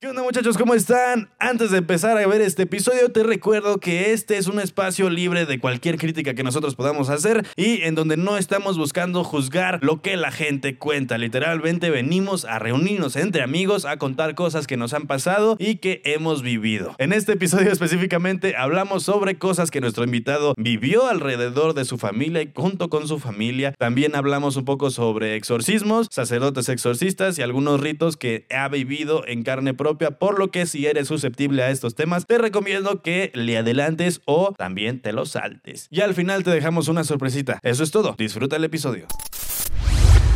¿Qué onda muchachos? ¿Cómo están? Antes de empezar a ver este episodio, te recuerdo que este es un espacio libre de cualquier crítica que nosotros podamos hacer y en donde no estamos buscando juzgar lo que la gente cuenta. Literalmente venimos a reunirnos entre amigos, a contar cosas que nos han pasado y que hemos vivido. En este episodio específicamente hablamos sobre cosas que nuestro invitado vivió alrededor de su familia y junto con su familia. También hablamos un poco sobre exorcismos, sacerdotes exorcistas y algunos ritos que ha vivido en carne propia por lo que si eres susceptible a estos temas, te recomiendo que le adelantes o también te los saltes. Y al final te dejamos una sorpresita. Eso es todo. Disfruta el episodio.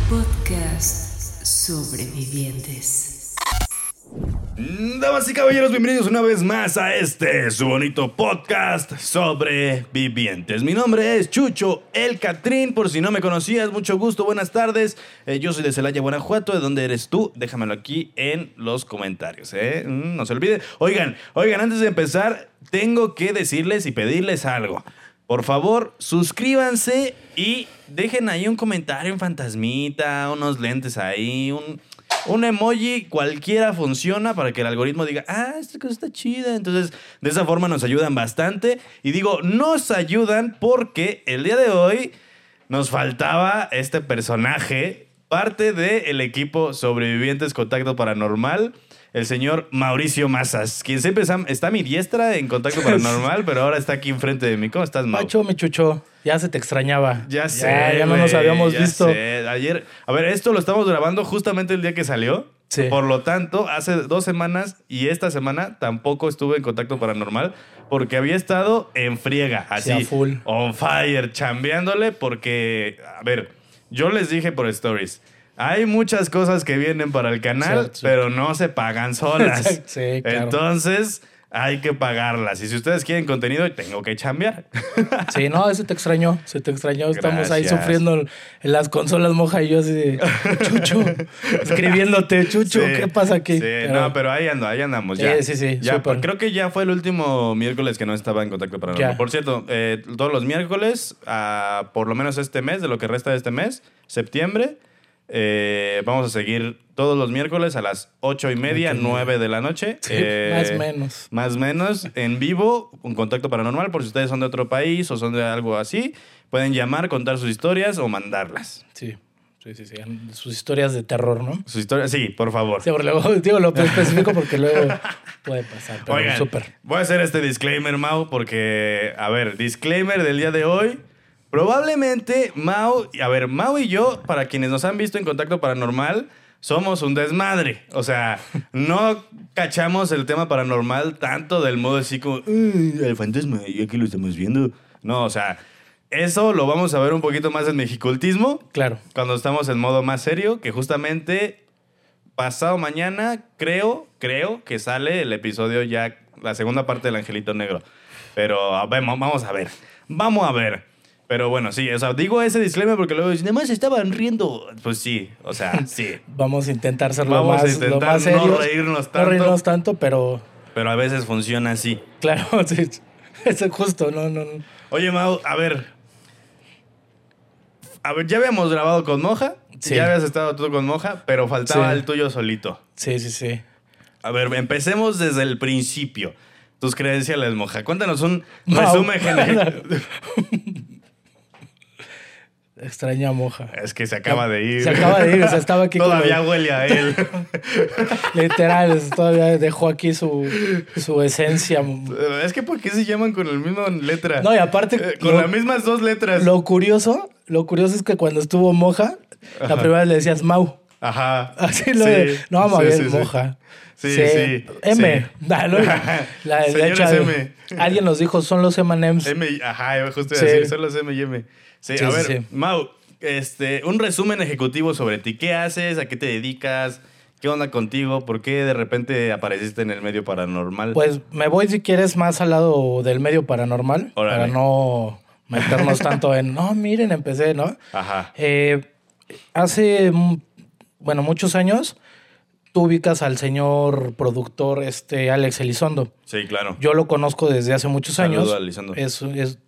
Podcast Sobrevivientes. Damas y caballeros, bienvenidos una vez más a este su bonito podcast sobre vivientes. Mi nombre es Chucho El Catrín, por si no me conocías, mucho gusto, buenas tardes. Eh, yo soy de Celaya, Guanajuato, ¿de dónde eres tú? Déjamelo aquí en los comentarios, ¿eh? Mm, no se olvide. Oigan, oigan, antes de empezar, tengo que decirles y pedirles algo. Por favor, suscríbanse y dejen ahí un comentario en fantasmita, unos lentes ahí, un un emoji cualquiera funciona para que el algoritmo diga, ah, esta cosa está chida. Entonces, de esa forma nos ayudan bastante. Y digo, nos ayudan porque el día de hoy nos faltaba este personaje, parte del equipo Sobrevivientes Contacto Paranormal el señor Mauricio Mazas, quien siempre está, a mi diestra en contacto paranormal, pero ahora está aquí enfrente de mí. ¿Cómo estás, Mau? Macho, mi chucho, ya se te extrañaba. Ya sé. Ya, no nos habíamos visto. Ayer, a ver, esto lo estamos grabando justamente el día que salió. Sí. Por lo tanto, hace dos semanas y esta semana tampoco estuve en contacto paranormal porque había estado en friega, así, full. on fire, chambeándole porque, a ver, yo les dije por stories hay muchas cosas que vienen para el canal, pero no se pagan solas. sí, claro. Entonces, hay que pagarlas. Y si ustedes quieren contenido, tengo que chambear. Sí, no, ese te extrañó, se te extrañó. Estamos ahí sufriendo en las consolas moja y yo así de Chucho, escribiéndote, Chucho, ¿qué pasa aquí? Sí, no, pero ahí ando, ahí andamos ya. Sí, sí, sí. Ya, creo que ya fue el último miércoles que no estaba en contacto para nada. Por cierto, eh, todos los miércoles, ah, por lo menos este mes, de lo que resta de este mes, septiembre, eh, vamos a seguir todos los miércoles a las ocho y media, nueve de la noche. Eh, más o menos. Más o menos, en vivo, un contacto paranormal, por si ustedes son de otro país o son de algo así, pueden llamar, contar sus historias o mandarlas. Sí. Sí, sí, sí. Sus historias de terror, ¿no? Sus historias, sí, por favor. Sí, luego, digo lo específico porque luego puede pasar. Pero súper. Voy a hacer este disclaimer, Mau, porque, a ver, disclaimer del día de hoy. Probablemente Mau, a ver, Mau y yo, para quienes nos han visto en Contacto Paranormal, somos un desmadre. O sea, no cachamos el tema paranormal tanto del modo así como, el fantasma, y aquí lo estamos viendo. No, o sea, eso lo vamos a ver un poquito más en mexicultismo. Claro. Cuando estamos en modo más serio, que justamente pasado mañana, creo, creo que sale el episodio ya, la segunda parte del Angelito Negro. Pero vamos a ver. Vamos a ver. Pero bueno, sí, o sea, digo ese disclaimer porque luego dicen, además estaban riendo. Pues sí, o sea, sí. Vamos a intentar ser lo más, a intentar no reírnos tanto. No reírnos tanto, pero... Pero a veces funciona así. Claro, sí. Es justo, no, no, no. Oye, Mau, a ver. A ver, ya habíamos grabado con Moja. Sí. Ya habías estado tú con Moja, pero faltaba el tuyo solito. Sí, sí, sí. A ver, empecemos desde el principio. Tus credenciales, Moja. Cuéntanos un resumen general. Extraña moja. Es que se acaba de ir. Se acaba de ir, o sea, estaba aquí. todavía huele a él. Literal, todavía dejó aquí su, su esencia. Es que ¿por qué se llaman con la misma letra? No, y aparte. Eh, con las mismas dos letras. Lo curioso, lo curioso es que cuando estuvo moja, la primera vez le decías Mau. Ajá. Así lo de. No vamos a ver, moja. Sí, sí. M. Ah, la, M. Alguien nos dijo, son los M&M's. M, ajá, justo iba a decir, son los M y M. Sí, a ver, Mau, este, un resumen ejecutivo sobre ti. ¿Qué haces? ¿A qué te dedicas? ¿Qué onda contigo? ¿Por qué de repente apareciste en el medio paranormal? Pues me voy, si quieres, más al lado del medio paranormal. Para no meternos tanto en, no, miren, empecé, ¿no? Ajá. Eh, hace, mm, bueno, muchos años tú ubicas al señor productor este Alex Elizondo. Sí, claro. Yo lo conozco desde hace muchos años. A Elizondo. Es,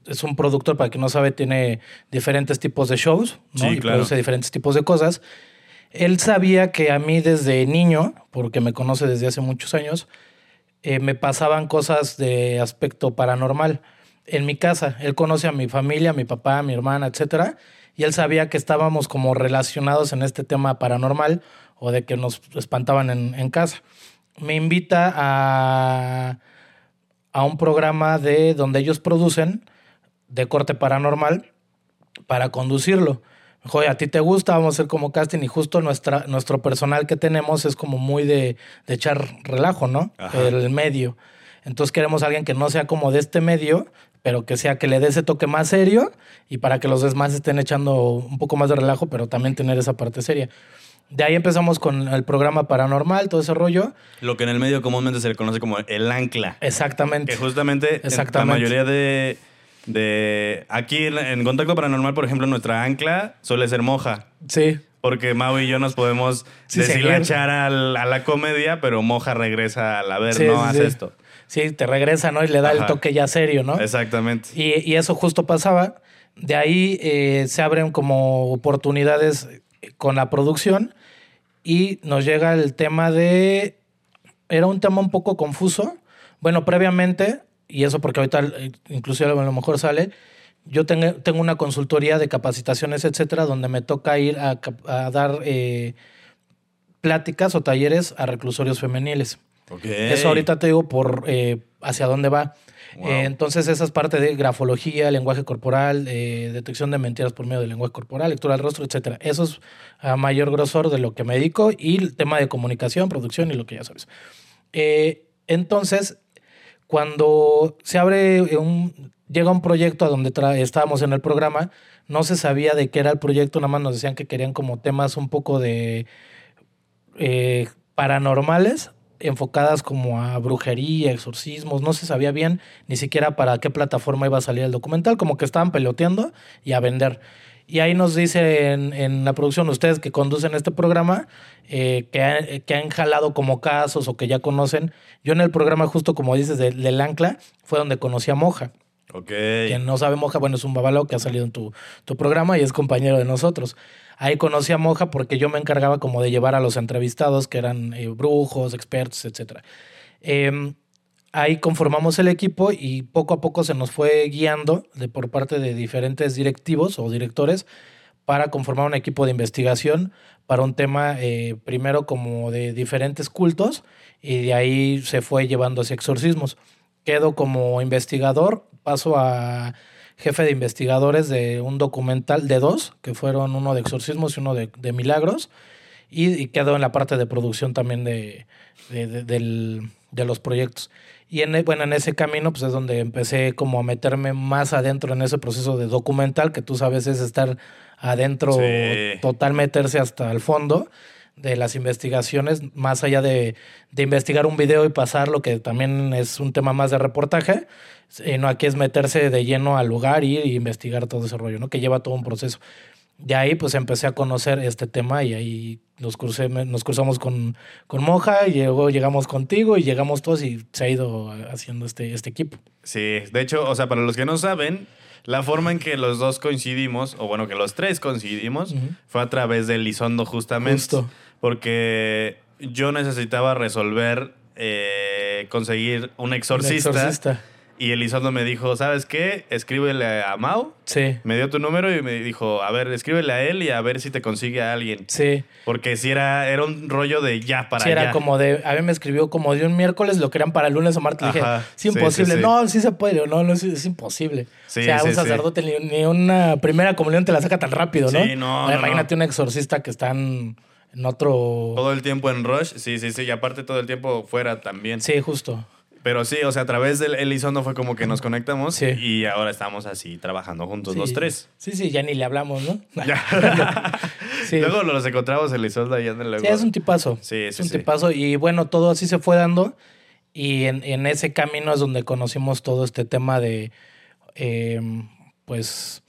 es, un productor, para quien no sabe, tiene diferentes tipos de shows, ¿no? y produce diferentes tipos de cosas. Él sabía que a mí desde niño, porque me conoce desde hace muchos años, eh, me pasaban cosas de aspecto paranormal en mi casa. Él conoce a mi familia, a mi papá, a mi hermana, etcétera, y él sabía que estábamos como relacionados en este tema paranormal o de que nos espantaban en, casa. Me invita a, a un programa de donde ellos producen de corte paranormal para conducirlo. Joder, a ti te gusta, vamos a hacer como casting y justo nuestra, nuestro personal que tenemos es como muy de, de echar relajo, ¿no? El medio. Entonces queremos a alguien que no sea como de este medio, pero que sea que le dé ese toque más serio y para que los demás estén echando un poco más de relajo, pero también tener esa parte seria. De ahí empezamos con el programa paranormal, todo ese rollo. Lo que en el medio comúnmente se le conoce como el ancla. Exactamente. Que justamente la mayoría de de aquí en, Contacto Paranormal, por ejemplo, nuestra ancla suele ser moja. Sí. Porque Mau y yo nos podemos sí, deshilachar a la comedia, pero moja regresa a la ver, no haz esto. Sí, te regresa, ¿no? Y le da el toque ya serio, ¿no? Exactamente. Y, eso justo pasaba. De ahí eh, se abren como oportunidades con la producción y nos llega el tema de... Era un tema un poco confuso. Bueno, previamente y eso porque ahorita inclusive a lo mejor sale, yo tengo, tengo una consultoría de capacitaciones, etcétera, donde me toca ir a, dar eh, pláticas o talleres a reclusorios femeniles. Eso ahorita te digo por eh, hacia dónde va. Entonces, esa es parte de grafología, lenguaje corporal, detección de mentiras por medio del lenguaje corporal, lectura del rostro, etcétera. Eso es a mayor grosor de lo que me dedico y el tema de comunicación, producción y lo que ya sabes. entonces, cuando se abre un, llega un proyecto a donde estábamos en el programa, no se sabía de qué era el proyecto, nada más nos decían que querían como temas un poco de eh, paranormales, enfocadas como a brujería, exorcismos, no se sabía bien ni siquiera para qué plataforma iba a salir el documental, como que estaban peloteando y a vender. Y ahí nos dice en, la producción, ustedes que conducen este programa, eh, que, que, han jalado como casos o que ya conocen. Yo en el programa, justo como dices, del Ancla, fue donde conocí a Moja. Ok. Quien no sabe Moja, bueno, es un babalao que ha salido en tu, tu programa y es compañero de nosotros. Ahí conocí a Moja porque yo me encargaba como de llevar a los entrevistados, que eran eh, brujos, expertos, etc. Em, ahí conformamos el equipo y poco a poco se nos fue guiando por parte de diferentes directivos o directores para conformar un equipo de investigación para un tema eh, primero como de diferentes cultos y de ahí se fue llevando hacia exorcismos. Quedo como investigador, paso a jefe de investigadores de un documental de dos, que fueron uno de exorcismos y uno de, milagros, y, quedo en la parte de producción también de, de los proyectos. Y en, e, bueno, en ese camino pues es donde empecé como a meterme más adentro en ese proceso de documental, que tú sabes es estar adentro, total meterse hasta el fondo de las investigaciones, más allá de, de, investigar un video y pasarlo, que también es un tema más de reportaje, no aquí es meterse de lleno al lugar y, y investigar todo ese rollo, ¿no? Que lleva todo un proceso de ahí pues empecé a conocer este tema y ahí nos, crucé, nos cruzamos con, con Moja y luego llegamos contigo y llegamos todos y se ha ido haciendo este, este equipo. Sí, de hecho, o sea, para los que no saben, la forma en que los dos coincidimos, o bueno, que los tres coincidimos, fue a través del Lizondo justamente. Justo. Porque yo necesitaba resolver, eh, conseguir un exorcista. Un exorcista y Elizondo me dijo, ¿sabes qué? Escríbele a Mau. Sí. Me dio tu número y me dijo, a ver, escríbele a él y a ver si te consigue a alguien. Sí. Porque si era, era un rollo de ya para sí, era como de, a mí me escribió como de un miércoles, lo querían para el lunes o martes. dije, es imposible. no, sí se puede, no, no es, imposible. o sea, un sacerdote ni, una primera comunión te la saca tan rápido, ¿no? Sí, no. imagínate un exorcista que están en otro. Todo el tiempo en Rush, sí, sí, sí. Y aparte todo el tiempo fuera también. Sí, justo. Pero sí, o sea, a través del Elizondo fue como que nos conectamos y ahora estamos así trabajando juntos los tres. Sí, sí, ya ni le hablamos, ¿no? Luego los encontramos Elizondo y luego. Sí, es un tipazo. Sí, Es un tipazo y bueno, todo así se fue dando y en, ese camino es donde conocimos todo este tema de, em, pues,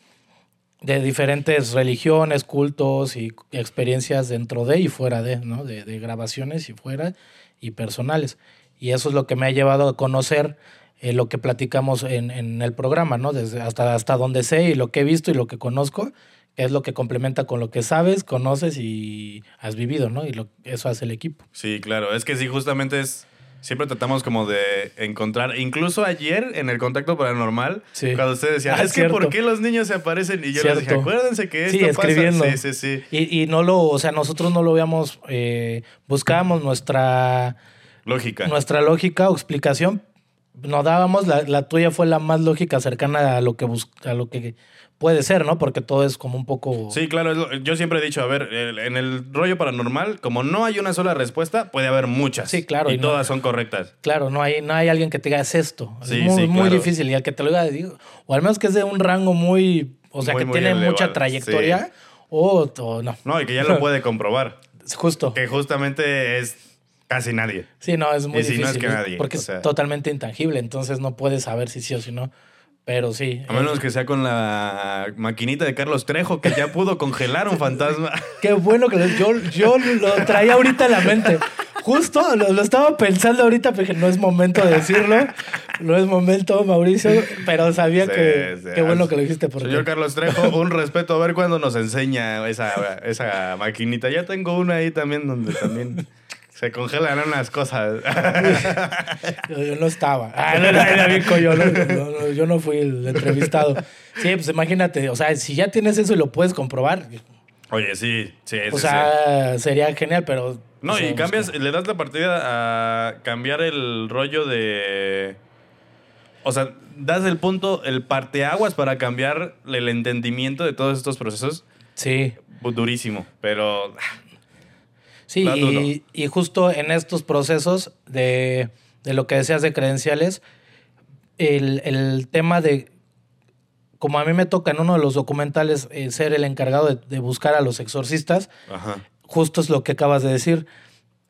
de diferentes religiones, cultos y experiencias dentro de y fuera de, ¿no? De, de grabaciones y fuera y personales. Y eso es lo que me ha llevado a conocer eh, lo que platicamos en, en, el programa, ¿no? Desde hasta, hasta donde sé y lo que he visto y lo que conozco, que es lo que complementa con lo que sabes, conoces y has vivido, ¿no? Y lo, eso hace el equipo. Sí, claro. Es que sí, justamente es. Siempre tratamos como de encontrar. Incluso ayer en el contacto paranormal, Sí. cuando usted decía, Ah, es que cierto. ¿por qué los niños se aparecen? Y yo les dije, Cierto. acuérdense que esto Sí, escribiendo. pasa. Sí, sí, sí. Y, y no lo, o sea, nosotros no lo habíamos, eh, buscábamos nuestra, Lógica. nuestra lógica o explicación. Nos dábamos, la, la tuya fue la más lógica, cercana a lo que bus- a lo que puede ser, ¿no? Porque todo es como un poco. Sí, claro. es yo siempre he dicho, a ver, en el rollo paranormal, como no hay una sola respuesta, puede haber muchas. Sí, claro, Y, y no- todas son correctas. Claro, no hay, no hay alguien que te diga "Haz esto. Sí, es muy, sí, muy claro. difícil. Y al que te lo diga, digo, o al menos que es de un rango muy, o sea, Muy, que muy tiene elevado, mucha trayectoria, o, o no. No, y que ya lo puede comprobar. Es Justo. Que justamente es casi nadie. Sí, no, es muy Y si no es difícil. que nadie, porque o sea. es totalmente intangible, entonces no puedes saber si sí o si no. Pero sí. A menos que sea con la maquinita de Carlos Trejo, que ya pudo congelar un fantasma. Qué bueno que lo- yo, yo lo traía ahorita en la mente. Justo lo, lo estaba pensando ahorita, pero dije, no es momento de decirlo. No es momento, Mauricio, pero sabía Sí, que sí. qué bueno que lo dijiste. Porque, Señor Carlos Trejo, un respeto. A ver cuándo nos enseña esa, esa maquinita. Ya tengo una ahí también donde también se congelan unas cosas. Yo, yo no estaba. Ah, no, era, bien coño, no, no, no, yo no fui el entrevistado. Sí, pues imagínate, o sea, si ya tienes eso y lo puedes comprobar, Oye, sí, sí, o sí, sea, sería genial, pero... No, o sea, y cambias, le das la partida a cambiar el rollo de. O sea, das el punto, el parteaguas para cambiar el entendimiento de todos estos procesos. Sí, Durísimo, pero. Sí, y, y justo en estos procesos de, de lo que decías de credenciales, el, el tema de, como a mí me toca en uno de los documentales eh, ser el encargado de, de buscar a los exorcistas, Ajá. justo es lo que acabas de decir.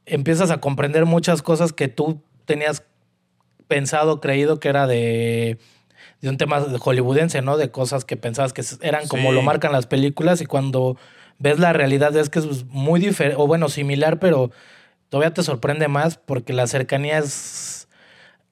Empiezas a comprender muchas cosas que tú tenías pensado, creído que era de, de un tema de hollywoodense, ¿no? De cosas que pensabas que eran como lo marcan las películas y cuando ves la realidad es que es muy diferente, o bueno, similar, pero todavía te sorprende más porque la cercanía es...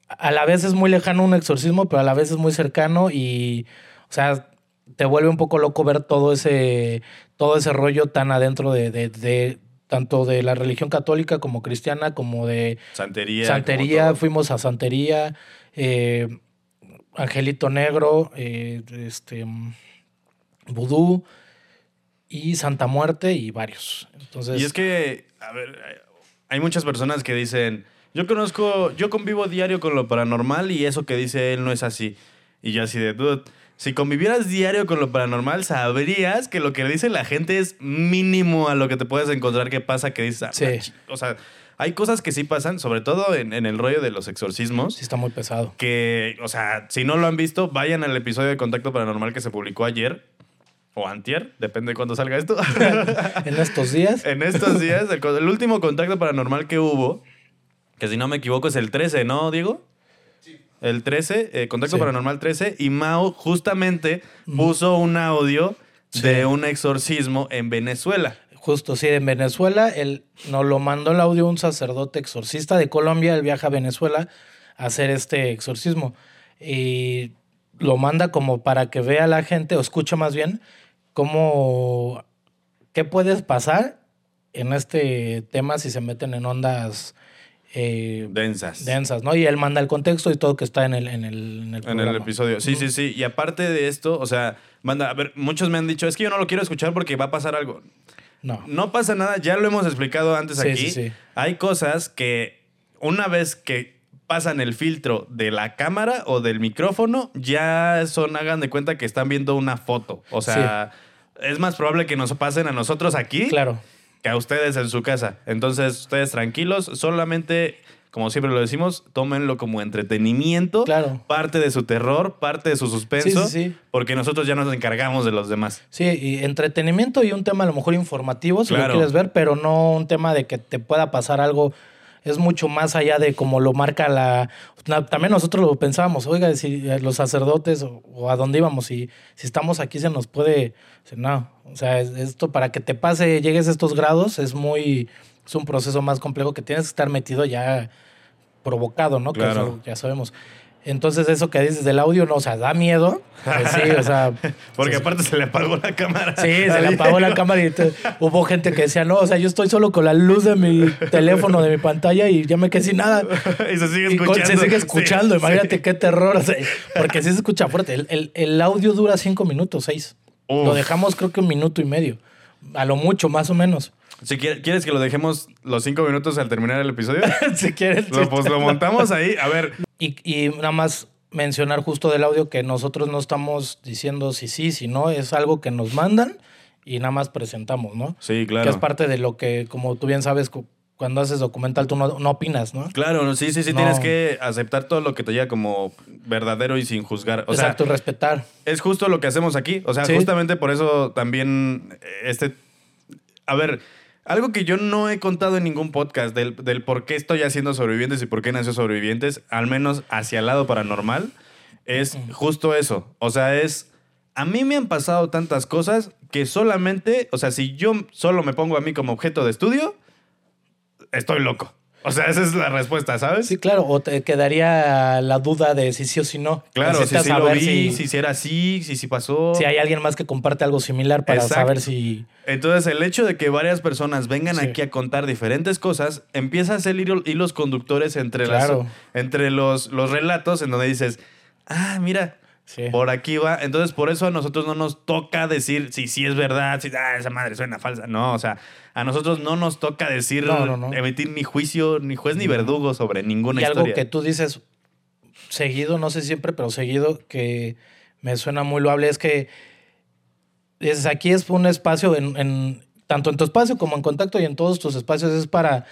A la vez es muy lejano un exorcismo, pero a la vez es muy cercano y, o sea, te vuelve un poco loco ver todo ese, todo ese rollo tan adentro de, de- de- tanto de la religión católica como cristiana, como de Santería. santería. como. Fuimos a santería, eh, Angelito Negro, eh, este, vudú y Santa Muerte y varios. Entonces, Y es que, a ver, hay muchas personas que dicen, yo conozco, yo convivo diario con lo paranormal y eso que dice él no es así. Y yo así de, dude, si convivieras diario con lo paranormal, sabrías que lo que dice la gente es mínimo a lo que te puedes encontrar que pasa, que dices, ah, Sí. o sea, hay cosas que sí pasan, sobre todo en, en el rollo de los exorcismos. sí está muy pesado. Que, o sea, si no lo han visto, vayan al episodio de Contacto Paranormal que se publicó ayer. O antier, depende de cuándo salga esto. en estos días, en estos días, el, último contacto paranormal que hubo, que si no me equivoco es el 13, ¿no, Diego? El 13, eh, contacto Sí. paranormal 13, y Mao justamente puso un audio Sí. de un exorcismo en Venezuela. justo sí, en Venezuela, él nos lo mandó el audio un sacerdote exorcista de Colombia, él viaja a Venezuela a hacer este exorcismo. Y lo manda como para que vea la gente, o escucha más bien, cómo, qué puedes pasar en este tema si se meten en ondas eh, Densas. densas, ¿no? Y él manda el contexto y todo que está en el, en el, en el En el programa. episodio. Sí, sí, sí. Y aparte de esto, o sea, manda, a ver, muchos me han dicho, es que yo no lo quiero escuchar porque va a pasar algo. No. No pasa nada, ya lo hemos explicado antes Sí, aquí. sí, sí. Hay cosas que una vez que pasan el filtro de la cámara o del micrófono, ya son, hagan de cuenta que están viendo una foto. O sea, es más probable que nos pasen a nosotros aquí Claro. que a ustedes en su casa. Entonces, ustedes tranquilos, solamente, como siempre lo decimos, tómenlo como entretenimiento. Claro. Parte de su terror, parte de su suspenso. Sí, sí, sí. Porque nosotros ya nos encargamos de los demás. Sí, y entretenimiento y un tema a lo mejor informativo, si Claro. lo quieres ver, pero no un tema de que te pueda pasar algo. Es mucho más allá de como lo marca la... También nosotros lo pensábamos, oiga, si eh, los sacerdotes o, o a dónde íbamos, si, si estamos aquí se nos puede... No, o sea, es- esto para que te pase, llegues a estos grados, es muy... Es un proceso más complejo que tienes que estar metido ya provocado, ¿no? Que Claro. eso ya sabemos. Entonces, eso que dices del audio, no, o sea, da miedo. Pues sí, o sea. Porque sí, aparte se le apagó la cámara. Sí, se le apagó la cámara y te- hubo gente que decía, no, o sea, yo estoy solo con la luz de mi teléfono, de mi pantalla y ya me quedé sin nada. y se sigue Y escuchando. se sigue escuchando, sí. imagínate qué terror. o sea, porque sí se escucha fuerte. El, el- el audio dura cinco minutos, seis. Uf. Lo dejamos creo que un minuto y medio. A lo mucho, más o menos. Si quiere- ¿Quieres que lo dejemos los cinco minutos al terminar el episodio? si quieres. Lo, pues lo montamos ahí. A ver, Y, y nada más mencionar justo del audio que nosotros no estamos diciendo si sí, si no, es algo que nos mandan y nada más presentamos, ¿no? Sí, claro. Que es parte de lo que, como tú bien sabes, cu- cuando haces documental tú no, no opinas, ¿no? Claro, sí, sí, sí, No. tienes que aceptar todo lo que te llega como verdadero y sin juzgar. O Exacto, sea, respetar. es justo lo que hacemos aquí. O sea, Sí. justamente por eso también eh, este... A ver, algo que yo no he contado en ningún podcast del, del por qué estoy haciendo sobrevivientes y por qué nació sobrevivientes, al menos hacia el lado paranormal, es justo eso. O sea, es... A mí me han pasado tantas cosas que solamente, o sea, si yo solo me pongo a mí como objeto de estudio, estoy loco. O sea, esa es la respuesta, ¿sabes? Sí, claro, o te quedaría la duda de si sí o si no. Claro, si sí lo vi, si, si, era así, si sí pasó. si hay alguien más que comparte algo similar para Exacto. saber si... Entonces, el hecho de que varias personas vengan Sí. aquí a contar diferentes cosas, empieza a ser hilo- hilos conductores entre, Claro. las, entre los, los relatos en donde dices, ah, mira, Sí. por aquí va. Entonces, por eso a nosotros no nos toca decir si sí es verdad, si ah, esa madre suena falsa. No, o sea, a nosotros no nos toca decir, No, no, no. emitir ni juicio, ni juez, ni verdugo sobre ninguna Y algo historia. que tú dices seguido, no sé siempre, pero seguido, que me suena muy loable, es que es, aquí es un espacio, en, en- tanto en tu espacio como en contacto y en todos tus espacios, es para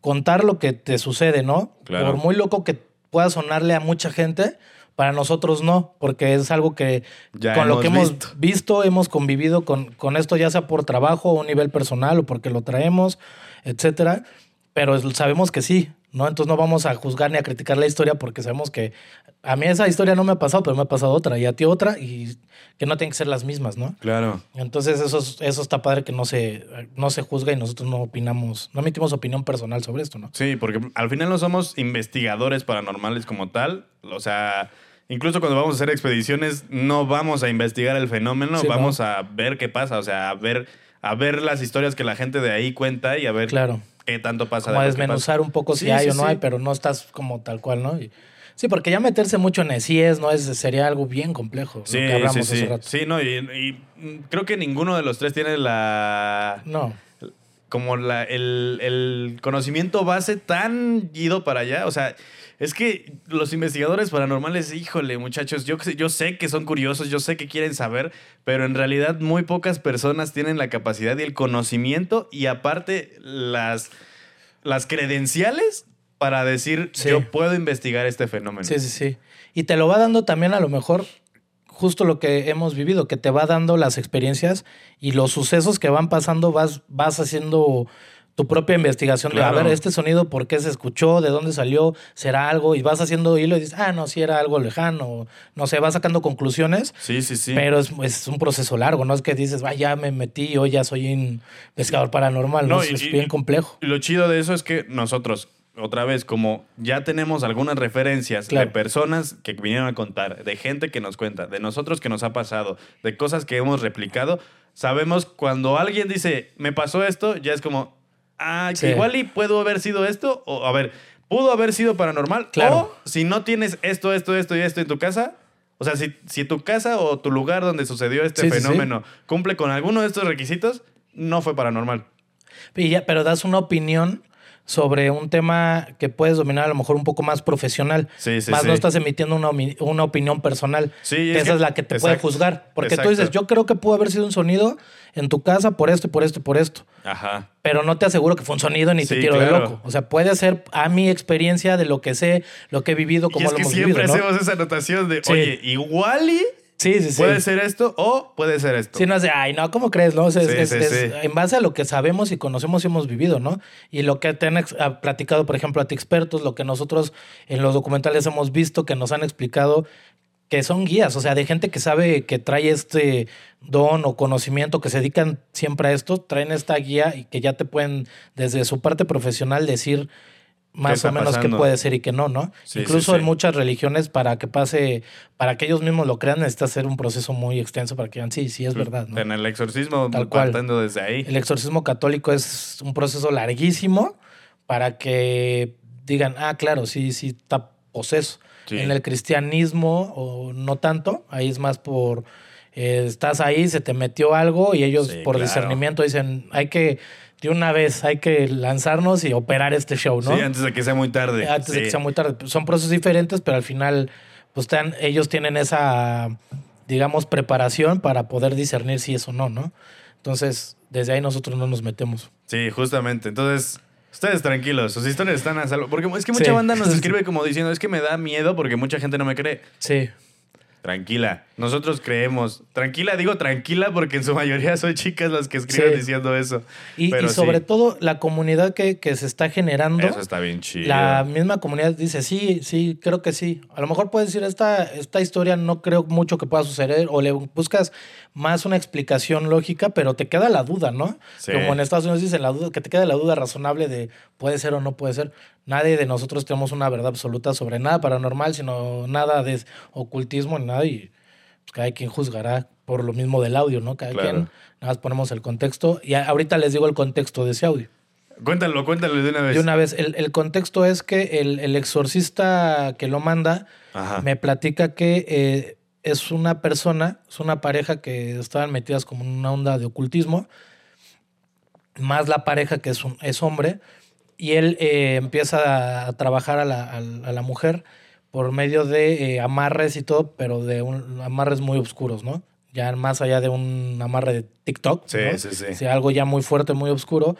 contar lo que te sucede, ¿no? Claro. Por muy loco que pueda sonarle a mucha gente, para nosotros no, porque es algo que Ya con lo que hemos visto. visto, hemos convivido con, con esto, ya sea por trabajo o a un nivel personal o porque lo traemos, etcétera. Pero sabemos que sí, ¿no? Entonces no vamos a juzgar ni a criticar la historia porque sabemos que a mí esa historia no me ha pasado, pero me ha pasado otra y a ti otra y que no tienen que ser las mismas, ¿no? Claro. Entonces eso, es- eso está padre que no se, no se juzga y nosotros no opinamos, no emitimos opinión personal sobre esto, ¿no? Sí, porque al final no somos investigadores paranormales como tal. O sea, incluso cuando vamos a hacer expediciones, no vamos a investigar el fenómeno, Sí, vamos a ver qué pasa. O sea, a ver, a ver las historias que la gente de ahí cuenta y a ver Claro. qué tanto pasa. Como a de lo desmenuzar pasa. un poco si Sí, hay sí, o no sí. hay, pero no estás como tal cual, ¿no? Y- sí, porque ya meterse mucho en ESIES, ¿no? Es, sería algo bien complejo. lo Sí, que hablamos sí, hace sí. rato. Sí, no, y, y, creo que ninguno de los tres tiene la. No. como la, el, el conocimiento base tan ido para allá. O sea, es que los investigadores paranormales, híjole, muchachos, yo, yo sé que son curiosos, yo sé que quieren saber, pero en realidad muy pocas personas tienen la capacidad y el conocimiento y aparte las, las credenciales para decir Sí. yo puedo investigar este fenómeno. Sí, sí, sí. Y te lo va dando también a lo mejor justo lo que hemos vivido, que te va dando las experiencias y los sucesos que van pasando, vas, vas haciendo tu propia investigación Claro. de, a ver, este sonido, ¿por qué se escuchó? ¿De dónde salió? ¿Será algo? Y vas haciendo hilo y dices, ah, no, sí era algo lejano. No sé, vas sacando conclusiones. Sí, sí, sí. Pero es, es un proceso largo, no es que dices, vaya, ya me metí, hoy ya soy un investigador paranormal, ¿no? No, Es- y- es y- bien complejo. Y lo chido de eso es que nosotros, otra vez, como ya tenemos algunas referencias Claro. de personas que vinieron a contar, de gente que nos cuenta, de nosotros que nos ha pasado, de cosas que hemos replicado, sabemos cuando alguien dice, me pasó esto, ya es como, ah, que Sí. igual y pudo haber sido esto, o a ver, pudo haber sido paranormal, Claro. o si no tienes esto, esto, esto y esto en tu casa. O sea, si, si tu casa o tu lugar donde sucedió este Sí, sí, sí. fenómeno cumple con alguno de estos requisitos, no fue paranormal. Y ya, pero das una opinión sobre un tema que puedes dominar a lo mejor un poco más profesional. Sí, sí, más sí. no estás emitiendo una, una opinión personal. Sí, que es esa que- es la que te puede juzgar. Porque exacto. tú dices, yo creo que pudo haber sido un sonido en tu casa por esto y por esto y por esto. Ajá. Pero no te aseguro que fue un sonido ni te tiro de loco. O sea, puede ser a mi experiencia de lo que sé, lo que he vivido, es lo que hemos siempre vivido. ¿no? hacemos esa anotación de, oye, igual y Sí, sí, sí. puede ser esto o puede ser esto. Sí, no es de, ay, no, ¿cómo crees? No, O sea, es, Sí, es- sí, es sí. en base a lo que sabemos y conocemos y hemos vivido, ¿no? Y lo que te han ha platicado, por ejemplo, a ti expertos, lo que nosotros en los documentales hemos visto, que nos han explicado, que son guías, o sea, de gente que sabe que trae este don o conocimiento, que se dedican siempre a esto, traen esta guía y que ya te pueden, desde su parte profesional, decir más o menos qué pasando? puede ser y qué no, ¿no? Sí, Incluso sí, en muchas religiones, para que pase, para que ellos mismos lo crean, necesita ser un proceso muy extenso para que digan, sí, sí, es verdad, ¿no? En el exorcismo, Tal cual. partiendo desde ahí. El exorcismo católico es un proceso larguísimo para que digan, ah, claro, sí, sí, está poseso. En el cristianismo, o no tanto, ahí es más por, eh, estás ahí, se te metió algo y ellos por claro. discernimiento dicen, hay que, de una vez, hay que lanzarnos y operar este show, ¿no? Sí, antes de que sea muy tarde. Antes de que sea muy tarde. Son procesos diferentes, pero al final, pues tan- ellos tienen esa, digamos, preparación para poder discernir si es o no, ¿no? Entonces, desde ahí nosotros no nos metemos. Sí, justamente. Entonces, ustedes tranquilos, sus historias están a salvo. Porque es que mucha Sí. banda nos escribe como diciendo, es que me da miedo porque mucha gente no me cree. Sí. Tranquila, nosotros creemos. Tranquila, digo tranquila porque en su mayoría son chicas las que escriben Sí. diciendo eso. Y, Pero y sobre sí, todo la comunidad que, que se está generando. Eso está bien chido. La misma comunidad dice, sí, sí, creo que sí. A lo mejor puedes decir, esta, esta historia no creo mucho que pueda suceder, o le buscas más una explicación lógica, pero te queda la duda, ¿no? Sí. Como en Estados Unidos dicen, la duda, que te queda la duda razonable de puede ser o no puede ser. Nadie de nosotros tenemos una verdad absoluta sobre nada paranormal, sino nada de ocultismo ni nada, y pues, cada quien juzgará por lo mismo del audio, ¿no? Cada Claro. quien, nada más ponemos el contexto, y ahorita les digo el contexto de ese audio. Cuéntalo, cuéntalo de una vez. De una vez, el, el contexto es que el, el exorcista que lo manda Ajá. me platica que eh, es una persona, es una pareja que estaban metidas como en una onda de ocultismo, más la pareja que es, un, es hombre, y él eh, empieza a, a trabajar a la, a la- a la mujer por medio de eh, amarres y todo, pero de un, amarres muy oscuros, ¿no? Ya más allá de un amarre de TikTok. Sí, ¿no? sí, sí. O sea, algo ya muy fuerte, muy oscuro.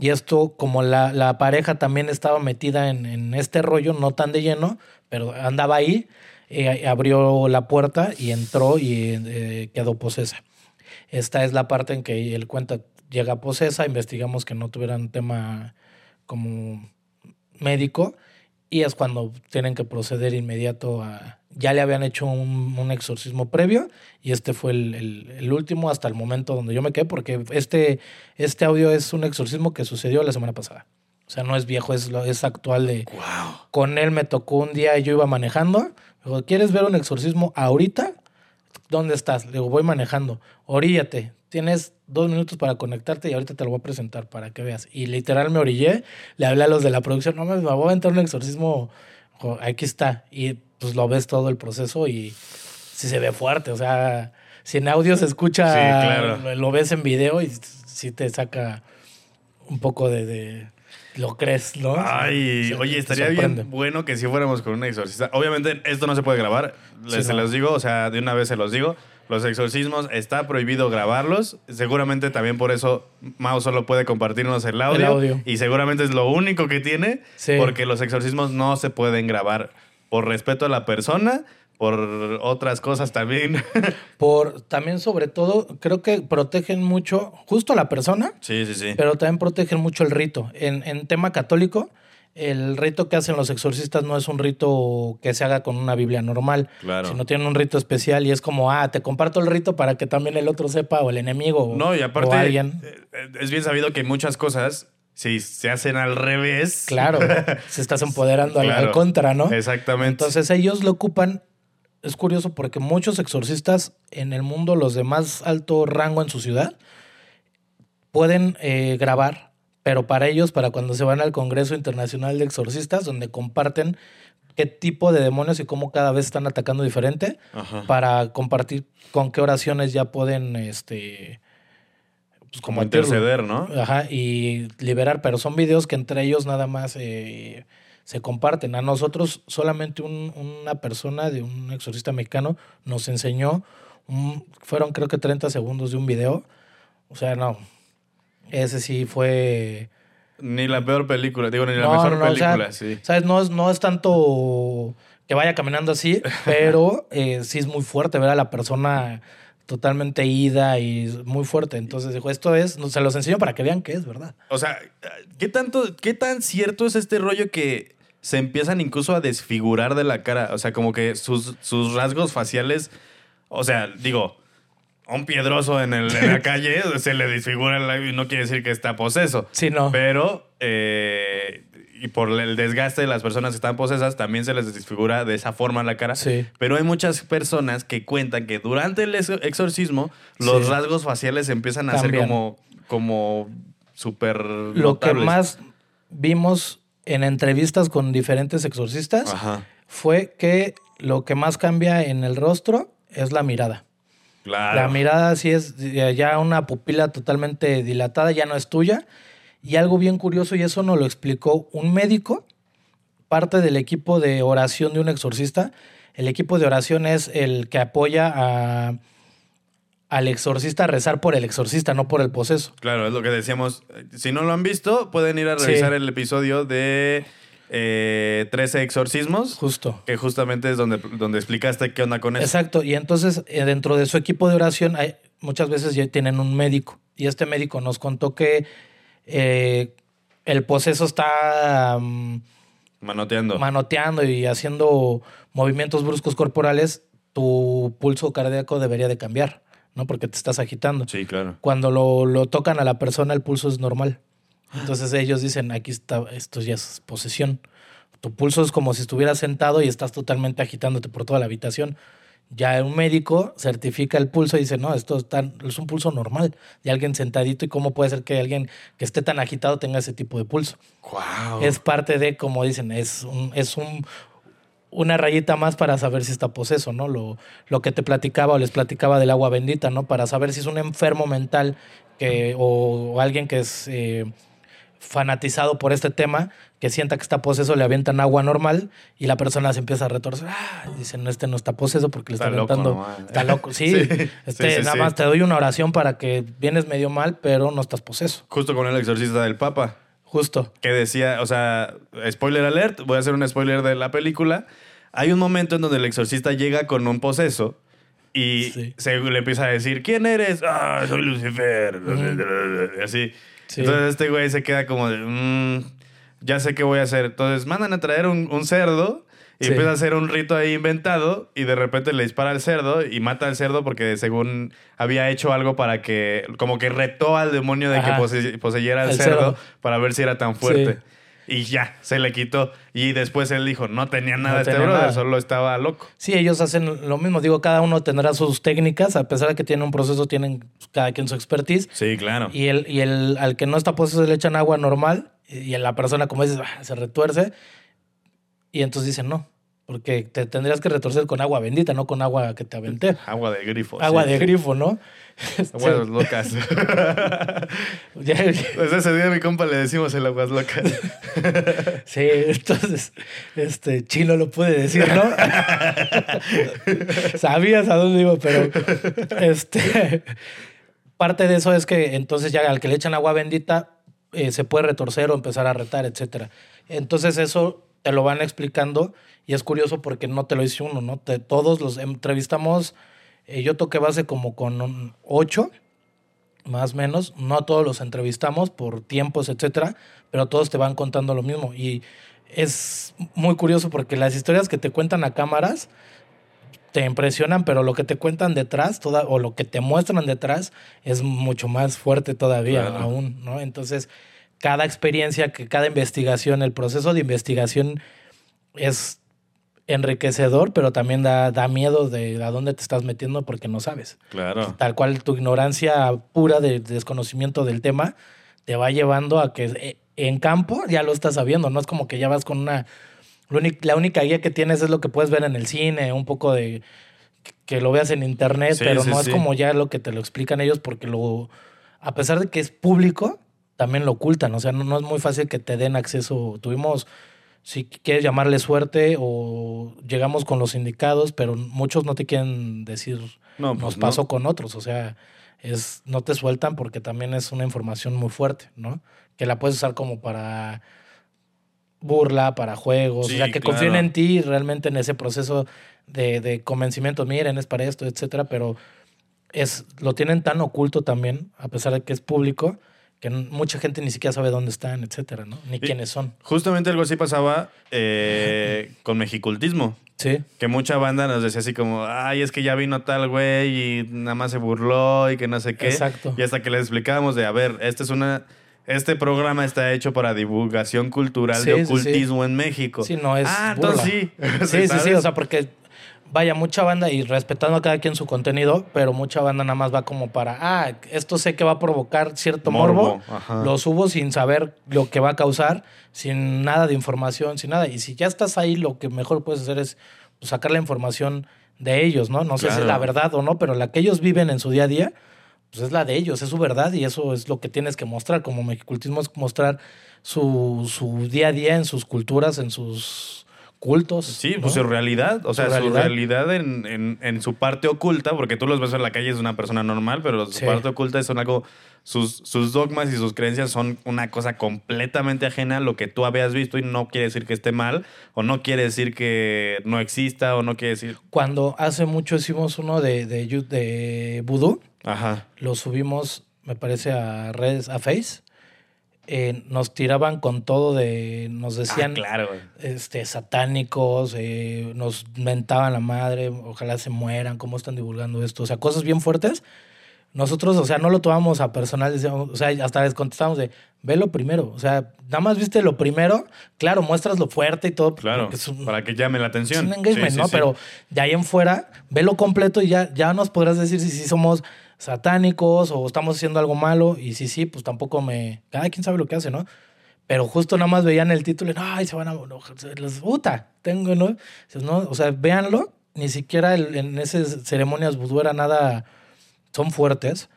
Y esto, como la, la pareja también estaba metida en, en este rollo, no tan de lleno, pero andaba ahí, eh, abrió la puerta y entró y eh, quedó posesa. Esta es la parte en que él cuenta, llega posesa, investigamos que no tuvieran tema como médico y es cuando tienen que proceder inmediato a... Ya le habían hecho un, un exorcismo previo y este fue el, el- el último hasta el momento donde yo me quedé porque este, este audio es un exorcismo que sucedió la semana pasada. O sea, no es viejo, es, lo, es actual de... Wow. Con él me tocó un día y yo iba manejando. Me dijo, ¿quieres ver un exorcismo ahorita? ¿Dónde estás? Le digo, voy manejando. Oríllate. Tienes dos minutos para conectarte y ahorita te lo voy a presentar para que veas. Y literal me orillé, le hablé a los de la producción, no me voy a aventar un exorcismo. Aquí está. Y pues lo ves todo el proceso y sí se ve fuerte. O sea, si en audio se escucha, Sí, claro. lo, ves en video y sí te saca un poco de... de- lo crees, ¿no? Ay, oye, estaría bien bueno que si fuéramos con un exorcista. Obviamente, esto no se puede grabar. Les Sí, se no. los digo, o sea, de una vez se los digo. Los exorcismos está prohibido grabarlos. Seguramente también por eso Mao solo puede compartirnos el audio. El audio. Y seguramente es lo único que tiene. Sí. Porque los exorcismos no se pueden grabar por respeto a la persona, por otras cosas también. Por también, sobre todo, creo que protegen mucho justo a la persona, sí, sí, sí. pero también protegen mucho el rito. En, en tema católico, el rito que hacen los exorcistas no es un rito que se haga con una Biblia normal, Claro. sino tienen un rito especial y es como, ah, te comparto el rito para que también el otro sepa, o el enemigo, o, No, y aparte, o alguien. eh, es bien sabido que muchas cosas, si se hacen al revés. Claro, se estás empoderando al- contra, ¿no? Exactamente. Entonces ellos lo ocupan. Es curioso porque muchos exorcistas en el mundo, los de más alto rango en su ciudad, pueden eh, grabar, pero para ellos, para cuando se van al Congreso Internacional de Exorcistas, donde comparten qué tipo de demonios y cómo cada vez están atacando diferente, Ajá. para compartir con qué oraciones ya pueden, este, pues, Como interceder, ¿no? Ajá, y liberar, pero son videos que entre ellos nada más eh, se comparten. A nosotros solamente un- una persona de un exorcista mexicano nos enseñó, un- fueron creo que 30 segundos de un video. O sea, no, ese sí fue... Ni la peor película, digo, ni la No, mejor no, no, o sea, película, sí. ¿Sabes? No es, no es tanto que vaya caminando así, pero eh, sí es muy fuerte ver a la persona totalmente ida y muy fuerte. Entonces dijo, esto es, se los enseño para que vean que es verdad. O sea, ¿qué tanto, qué tan cierto es este rollo que se empiezan incluso a desfigurar de la cara? O sea, como que sus, sus rasgos faciales, o sea, digo, un piedroso en, el, en la calle se le desfigura el labio y no quiere decir que está poseso. Sí, no. Pero, eh, y por el desgaste de las personas que están posesas, también se les desfigura de esa forma la cara. Sí. Pero hay muchas personas que cuentan que durante el ex- exorcismo los Sí. rasgos faciales empiezan a ser como, como súper Lo que más vimos en entrevistas con diferentes exorcistas Ajá, fue que lo que más cambia en el rostro es la mirada. Claro. La mirada sí es ya una pupila totalmente dilatada, ya no es tuya. Y algo bien curioso, y eso nos lo explicó un médico, parte del equipo de oración de un exorcista. El equipo de oración es el que apoya a, al exorcista a rezar por el exorcista, no por el poseso. Claro, es lo que decíamos. Si no lo han visto, pueden ir a Sí. revisar el episodio de eh, 13 exorcismos, Justo. que justamente es donde, donde explicaste qué onda con eso. Exacto. Y entonces, eh, dentro de su equipo de oración, hay, muchas veces ya tienen un médico. Y este médico nos contó que eh, el poseso está mm, Manoteando. manoteando y haciendo movimientos bruscos corporales, tu pulso cardíaco debería de cambiar, ¿no? Porque te estás agitando. sí, claro. Cuando lo, lo tocan a la persona, el pulso es normal. Entonces ellos dicen, aquí está, esto ya es posesión. Tu pulso es como si estuvieras sentado y estás totalmente agitándote por toda la habitación. Ya un médico certifica el pulso y dice, no, esto está- es un pulso normal de alguien sentadito y cómo puede ser que alguien que esté tan agitado tenga ese tipo de pulso. Wow. Es parte de, como dicen, es un, es un una rayita más para saber si está poseso, ¿no? Lo, lo que te platicaba o les platicaba del agua bendita, ¿no? Para saber si es un enfermo mental que, o, o alguien que es eh, fanatizado por este tema, que sienta que está poseso, le avientan agua normal y la persona se empieza a retorcer. Ah, dicen, este no está poseso porque le está, Está loco aventando. nomás. está loco, sí. Sí, este, sí, nada sí. más te doy una oración para que vienes medio mal, pero no estás poseso. Justo con el exorcista del Papa. Justo. que decía, o sea, spoiler alert, voy a hacer un spoiler de la película. Hay un momento en donde el exorcista llega con un poseso y se le empieza a decir, ¿quién eres? Ah, soy Lucifer. Y Así. Sí. Entonces este güey se queda como de, "Mm, ya sé qué voy a hacer. Entonces mandan a traer un, un cerdo y Sí. empieza a hacer un rito ahí inventado y de repente le dispara al cerdo y mata al cerdo porque según había hecho algo para que, como que retó al demonio de que pose- poseyera al El cerdo, cerdo. para ver si era tan fuerte. Sí. Y ya, se le quitó. Y después él dijo, no tenía nada No este tenía brother, nada. solo estaba loco. Sí, ellos hacen lo mismo. Digo, cada uno tendrá sus técnicas, a pesar de que tienen un proceso, tienen cada quien su expertise. Sí, claro. Y, el, y el, al que no está poseso le echan agua normal y a la persona, como dices, ah, se retuerce. Y entonces dicen, no, porque te tendrías que retorcer con agua bendita, no con agua que te aventé. Agua de grifo. Agua sí. de grifo, ¿no? Aguas locas. ya- Pues ese día a mi compa le decimos el aguas locas. sí, entonces, este, chino lo puede decir, ¿no? Sabías a dónde iba, pero este, parte de eso es que entonces ya al que le echan agua bendita eh, se puede retorcer o empezar a retar, etcétera. Entonces eso te lo van explicando y es curioso porque no te lo dice uno, ¿no? Te- todos los entrevistamos, eh, yo toqué base como con un ocho, más o menos. No a todos los entrevistamos por tiempos, etcétera, pero todos te van contando lo mismo. Y es muy curioso porque las historias que te cuentan a cámaras te impresionan, pero lo que te cuentan detrás, toda, o lo que te muestran detrás, es mucho más fuerte todavía Claro. aún, ¿no? Entonces, cada experiencia, que cada investigación, el proceso de investigación es enriquecedor, pero también da, da miedo de a dónde te estás metiendo porque no sabes claro. tal cual tu ignorancia pura de, de desconocimiento del tema te va llevando a que eh, en campo ya lo estás sabiendo, no es como que ya vas con una... La única guía que tienes es lo que puedes ver en el cine, un poco de que lo veas en internet, Sí, pero sí, no sí. es como ya lo que te lo explican ellos porque lo, a pesar de que es público, también lo ocultan, o sea, no, no es muy fácil que te den acceso. Tuvimos, si quieres llamarle suerte o llegamos con los indicados, pero muchos no te quieren decir No, nos pues no. pasó con otros, o sea, es no te sueltan porque también es una información muy fuerte, ¿no? Que la puedes usar como para burla, para juegos, Sí, o sea, que claro. confíen en ti realmente en ese proceso de, de convencimiento, miren, es para esto, etcétera, pero es lo tienen tan oculto también, a pesar de que es público, que mucha gente ni siquiera sabe dónde están, etcétera, ¿no? Ni quiénes son. Justamente algo así pasaba eh, con mexicultismo. Sí, Que mucha banda nos decía así como, ay, es que ya vino tal güey y nada más se burló y que no sé qué. Exacto. Y hasta que les explicábamos de, a ver, esta es una, este programa está hecho para divulgación cultural Sí, de sí, sí. ocultismo en México. Sí, no es. Ah, burla. entonces sí. Sí, sí, sí. O sea, porque vaya mucha banda y respetando a cada quien su contenido, pero mucha banda nada más va como para, ah, esto sé que va a provocar cierto morbo, Morbo, lo subo sin saber lo que va a causar, sin nada de información, sin nada. Y si ya estás ahí, lo que mejor puedes hacer es pues, sacar la información de ellos, ¿no? No sé si es la verdad o no, pero la que ellos viven en su día a día, pues es la de ellos, es su verdad y eso es lo que tienes que mostrar. Como mexicultismo es mostrar su, su día a día en sus culturas, en sus cultos. Sí, ¿no? pues su realidad, o sea, Su su realidad. en, en- en su parte oculta, porque tú los ves en la calle es una persona normal, pero su Sí. parte oculta son algo, sus, sus dogmas y sus creencias son una cosa completamente ajena a lo que tú habías visto y no quiere decir que esté mal, o no quiere decir que no exista, o no quiere decir... Cuando hace mucho hicimos uno de, de, Yu- de Voodoo, Ajá. lo subimos, me parece, a redes, a Face. Eh, nos tiraban con todo de. Nos decían. ah, claro. este, satánicos, eh, nos mentaban la madre, ojalá se mueran, cómo están divulgando esto, o sea, cosas bien fuertes. Nosotros, o sea, no lo tomamos a personal, decíamos, o sea, hasta les contestábamos de, ve lo primero, o sea, nada más viste lo primero, claro, muestras lo fuerte y todo, Claro, es un, para que llame la es atención. un engagement, Sí, sí, ¿no? sí. Pero de ahí en fuera, ve lo completo y ya, ya nos podrás decir si sí somos satánicos o estamos haciendo algo malo y si sí, pues tampoco me... Cada quien sabe lo que hace, ¿no? Pero justo nada más veían el título y no, ay, se van a... puta, tengo, ¿no? No, O sea, véanlo, ni siquiera el- en esas ceremonias vudú era nada... Son fuertes,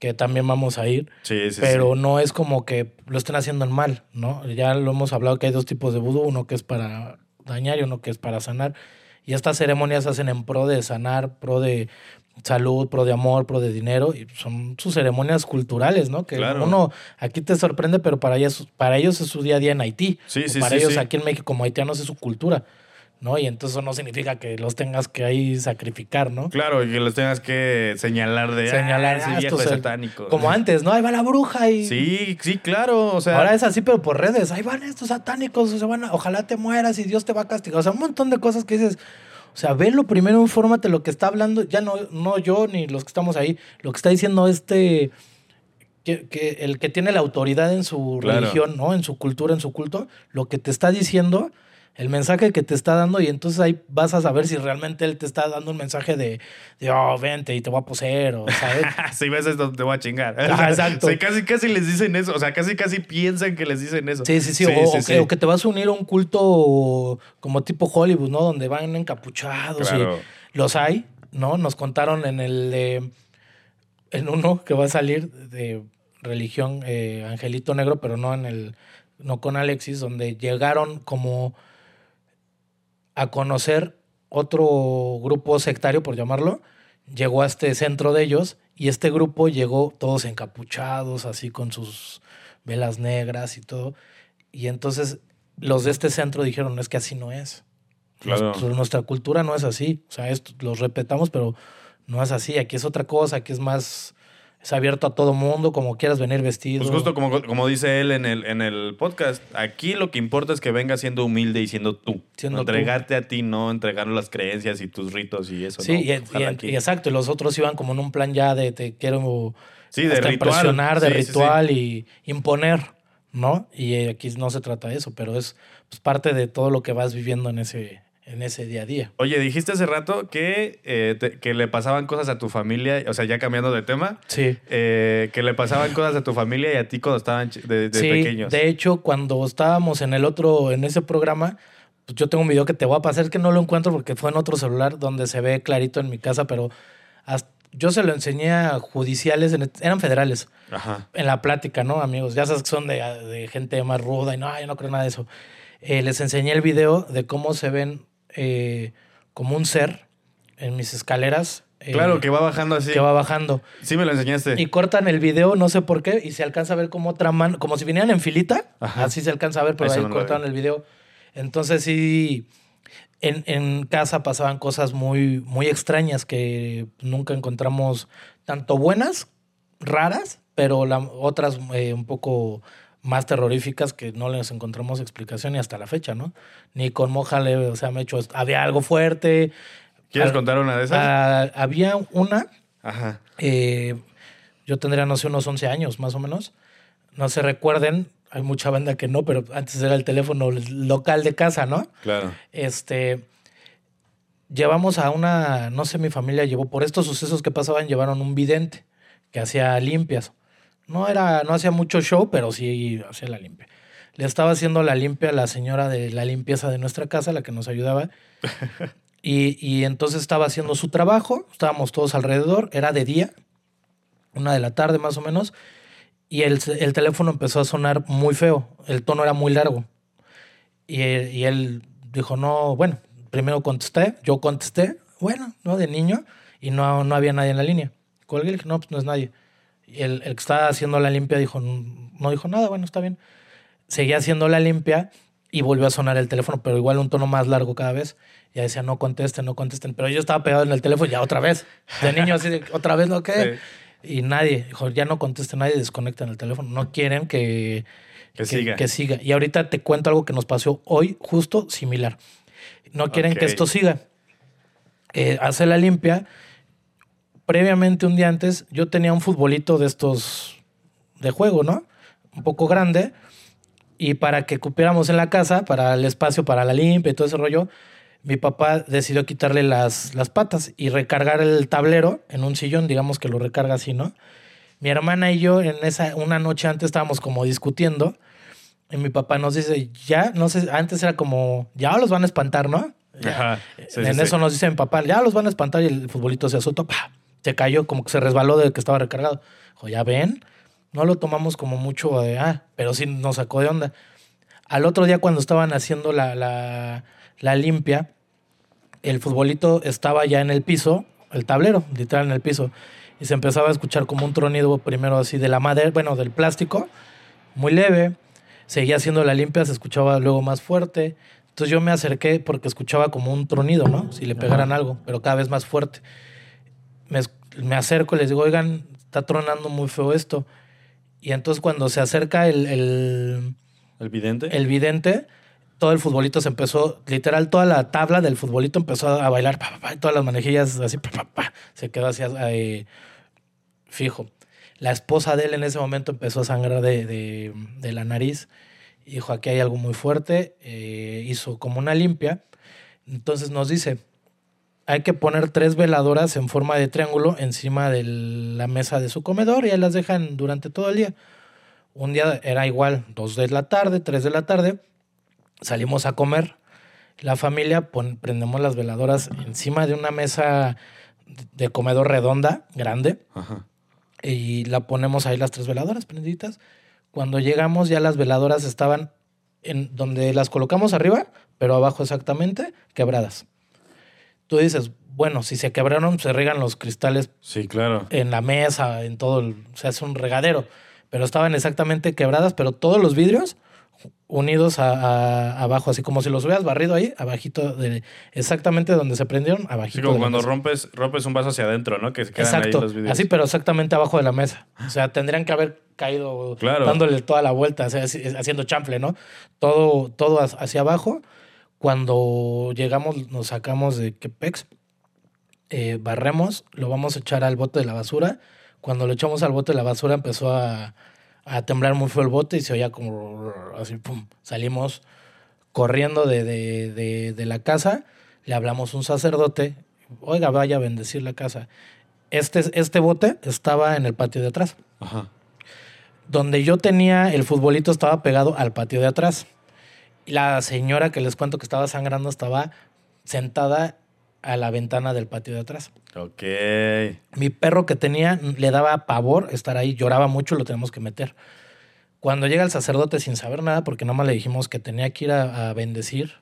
que también vamos a ir, Sí, sí, pero sí. no es como que lo estén haciendo en mal, ¿no? Ya lo hemos hablado que hay dos tipos de vudú, uno que es para dañar y uno que es para sanar. Y estas ceremonias se hacen en pro de sanar, pro de salud, pro de amor, pro de dinero, y son sus ceremonias culturales, ¿no? Que Claro. uno aquí te sorprende, pero para ellos, para ellos es su día a día en Haití. Sí, O sí, para sí, ellos aquí en México como haitianos es su cultura, ¿no? Y entonces eso no significa que los tengas que ahí sacrificar, ¿no? Claro, y que los tengas que señalar de... Señalar, "Ah, ah, viejo es satánico. Como antes, ¿no? Ahí va la bruja y... Sí, sí, claro. O sea, Ahora es así, pero por redes. Ahí van estos satánicos, se van a- ojalá te mueras y Dios te va a castigar. O sea, un montón de cosas que dices. O sea, velo primero, infórmate lo que está hablando. Ya no, no yo ni los que estamos ahí. Lo que está diciendo este. Que, que el que tiene la autoridad en su Claro. religión, ¿no? En su cultura, en su culto, lo que te está diciendo, el mensaje que te está dando, y entonces ahí vas a saber si realmente él te está dando un mensaje de, de oh, vente y te voy a poseer, o ¿sabes? si ves esto te voy a chingar. Exacto. Sí, casi, casi les dicen eso. O sea, casi, casi piensan que les dicen eso. Sí, sí, sí. o, o que, o que te vas a unir a un culto como tipo Hollywood, ¿no? Donde van encapuchados Claro. y los hay, ¿no? Nos contaron en el de- en uno que va a salir de religión eh, Angelito Negro, pero no en el no con Alexis, donde llegaron como a conocer otro grupo sectario, por llamarlo, llegó a este centro de ellos y este grupo llegó todos encapuchados, así con sus velas negras y todo. Y entonces los de este centro dijeron, es que así no es. Claro. Nuestro- nuestra cultura no es así. O sea, esto, los respetamos, pero no es así. Aquí es otra cosa, aquí es más, es abierto a todo mundo, como quieras venir vestido. Pues justo como, como dice él en el, en el podcast, aquí lo que importa es que vengas siendo humilde y siendo tú. Siendo tú. Entregarte a ti, no entregar las creencias y tus ritos y eso. Sí, ¿no? y, exacto. Y los otros iban como en un plan ya de te quiero Sí, de ritual. impresionar, de Sí, sí, sí. ritual y imponer, ¿no? Y eh, aquí no se trata de eso, pero es pues, parte de todo lo que vas viviendo en ese, en ese día a día. Oye, dijiste hace rato que, eh, te- que le pasaban cosas a tu familia, o sea, ya cambiando de tema, Sí. eh, que le pasaban cosas a tu familia y a ti cuando estaban de, de sí, pequeños. de hecho, cuando estábamos en el otro, en ese programa, pues yo tengo un video que te voy a pasar, que no lo encuentro porque fue en otro celular donde se ve clarito en mi casa, pero hasta- yo se lo enseñé a judiciales, eran federales, Ajá. en la plática, ¿no, amigos? Ya sabes que son de, de gente más ruda y no, yo no creo nada de eso. Eh, les enseñé el video de cómo se ven eh, como un ser en mis escaleras. eh, Claro, que va bajando así. que va bajando. Sí me lo enseñaste. Y cortan el video, no sé por qué, y se alcanza a ver como otra mano, como si vinieran en filita, Ajá. así se alcanza a ver, pero Eso ahí no cortaron el video. Entonces sí, en, en casa pasaban cosas muy, muy extrañas que nunca encontramos tanto buenas, raras, pero la- otras eh, un poco más terroríficas que no les encontramos explicación y hasta la fecha, ¿no? Ni con Mojale, o sea, me he hecho, había algo fuerte. ¿Quieres contar una de esas? ah, había una Ajá. eh, yo tendría, no sé, unos 11 años más o menos. no se recuerden, hay mucha banda que no, pero antes era el teléfono local de casa, ¿no? Claro. Este, llevamos a una, no sé, mi familia llevó, por estos sucesos que pasaban, llevaron un vidente que hacía limpias. No era, no hacía mucho show, pero sí hacía la limpia. Le estaba haciendo la limpia a la señora de la limpieza de nuestra casa, la que nos ayudaba. y, y entonces estaba haciendo su trabajo, estábamos todos alrededor, era de día, una de la tarde más o menos, y el, el teléfono empezó a sonar muy feo, el tono era muy largo. Y, y él dijo, no, bueno, primero contesté, yo contesté, bueno, ¿no? De niño, y no, no había nadie en la línea. Colgué y dije, no, pues no es nadie. Y el, el que estaba haciendo la limpia dijo, no dijo nada, bueno, está bien. Seguía haciendo la limpia y volvió a sonar el teléfono, pero igual un tono más largo cada vez. Ya decía, no contesten, no contesten. Pero yo estaba pegado en el teléfono ya otra vez. De niño así, de, otra vez, ¿no qué? Y nadie, dijo, ya no conteste nadie, desconecten el teléfono. No quieren que, Que siga. que siga. Y ahorita te cuento algo que nos pasó hoy, justo similar. No quieren que esto siga. Eh, hace la limpia. Previamente, un día antes, yo tenía un futbolito de estos de juego, ¿no? Un poco grande. Y para que cupiéramos en la casa, para el espacio, para la limpia y todo ese rollo, mi papá decidió quitarle las, las patas y recargar el tablero en un sillón, digamos que lo recarga así, ¿no? Mi hermana y yo en esa una noche antes estábamos como discutiendo y mi papá nos dice, ya, no sé, antes era como, ya los van a espantar, ¿no? Ajá. Sí, en sí, eso sí. nos dice mi papá, ya los van a espantar y el futbolito se azotó, ¡pa! Se cayó, como que se resbaló de que estaba recargado. Dijo, ya ven, no lo tomamos como mucho de, ah, pero sí nos sacó de onda. Al otro día cuando estaban haciendo la, la, la limpia, el futbolito estaba ya en el piso, el tablero, literal en el piso, y se empezaba a escuchar como un tronido primero así de la madera, bueno, del plástico, muy leve, seguía haciendo la limpia, se escuchaba luego más fuerte, entonces yo me acerqué porque escuchaba como un tronido, ¿no? Si le pegaran algo, pero cada vez más fuerte. Me, acerco y les digo, oigan, está tronando muy feo esto. Y entonces cuando se acerca el, el, ¿El vidente? el vidente, todo el futbolito se empezó, literal, toda la tabla del futbolito empezó a bailar, pa, pa, pa, y todas las manejillas así, pa, pa, pa, se quedó así eh, fijo. La esposa de él en ese momento empezó a sangrar de, de- de la nariz dijo, aquí hay algo muy fuerte, eh, hizo como una limpia. Entonces nos dice, hay que poner tres veladoras en forma de triángulo encima de la mesa de su comedor y ahí las dejan durante todo el día. Un día era igual, dos de la tarde, tres de la tarde, salimos a comer. La familia pon- prendemos las veladoras encima de una mesa de comedor redonda, grande, Ajá. y la ponemos ahí las tres veladoras prendiditas. Cuando llegamos ya las veladoras estaban en donde las colocamos arriba, pero abajo exactamente, quebradas. Tú dices, bueno, si se quebraron, se regan los cristales Sí, claro. en la mesa, en todo, el, se hace un regadero. Pero estaban exactamente quebradas, pero todos los vidrios unidos a, a- abajo, así como si los hubieras barrido ahí, abajito de exactamente donde se prendieron, abajito. Sí, como de cuando rompes, rompes un vaso hacia adentro, ¿no? Que se quedan ahí Exacto, los videos. así, pero exactamente abajo de la mesa. O sea, tendrían que haber caído Claro. dándole toda la vuelta, o sea, así- haciendo chanfle, ¿no? Todo, todo hacia abajo. Cuando llegamos, nos sacamos de Quepex, eh, barremos, lo vamos a echar al bote de la basura. Cuando lo echamos al bote de la basura empezó a, a temblar muy feo el bote y se oía como así, pum. Salimos corriendo de, de, de, de la casa, le hablamos a un sacerdote, oiga, vaya a bendecir la casa. Este, este bote estaba en el patio de atrás. Ajá. Donde yo tenía el futbolito estaba pegado al patio de atrás. Y la señora que les cuento que estaba sangrando estaba sentada a la ventana del patio de atrás. Ok. Mi perro que tenía le daba pavor estar ahí, lloraba mucho, lo tenemos que meter. Cuando llega el sacerdote sin saber nada, porque nomás le dijimos que tenía que ir a, a bendecir,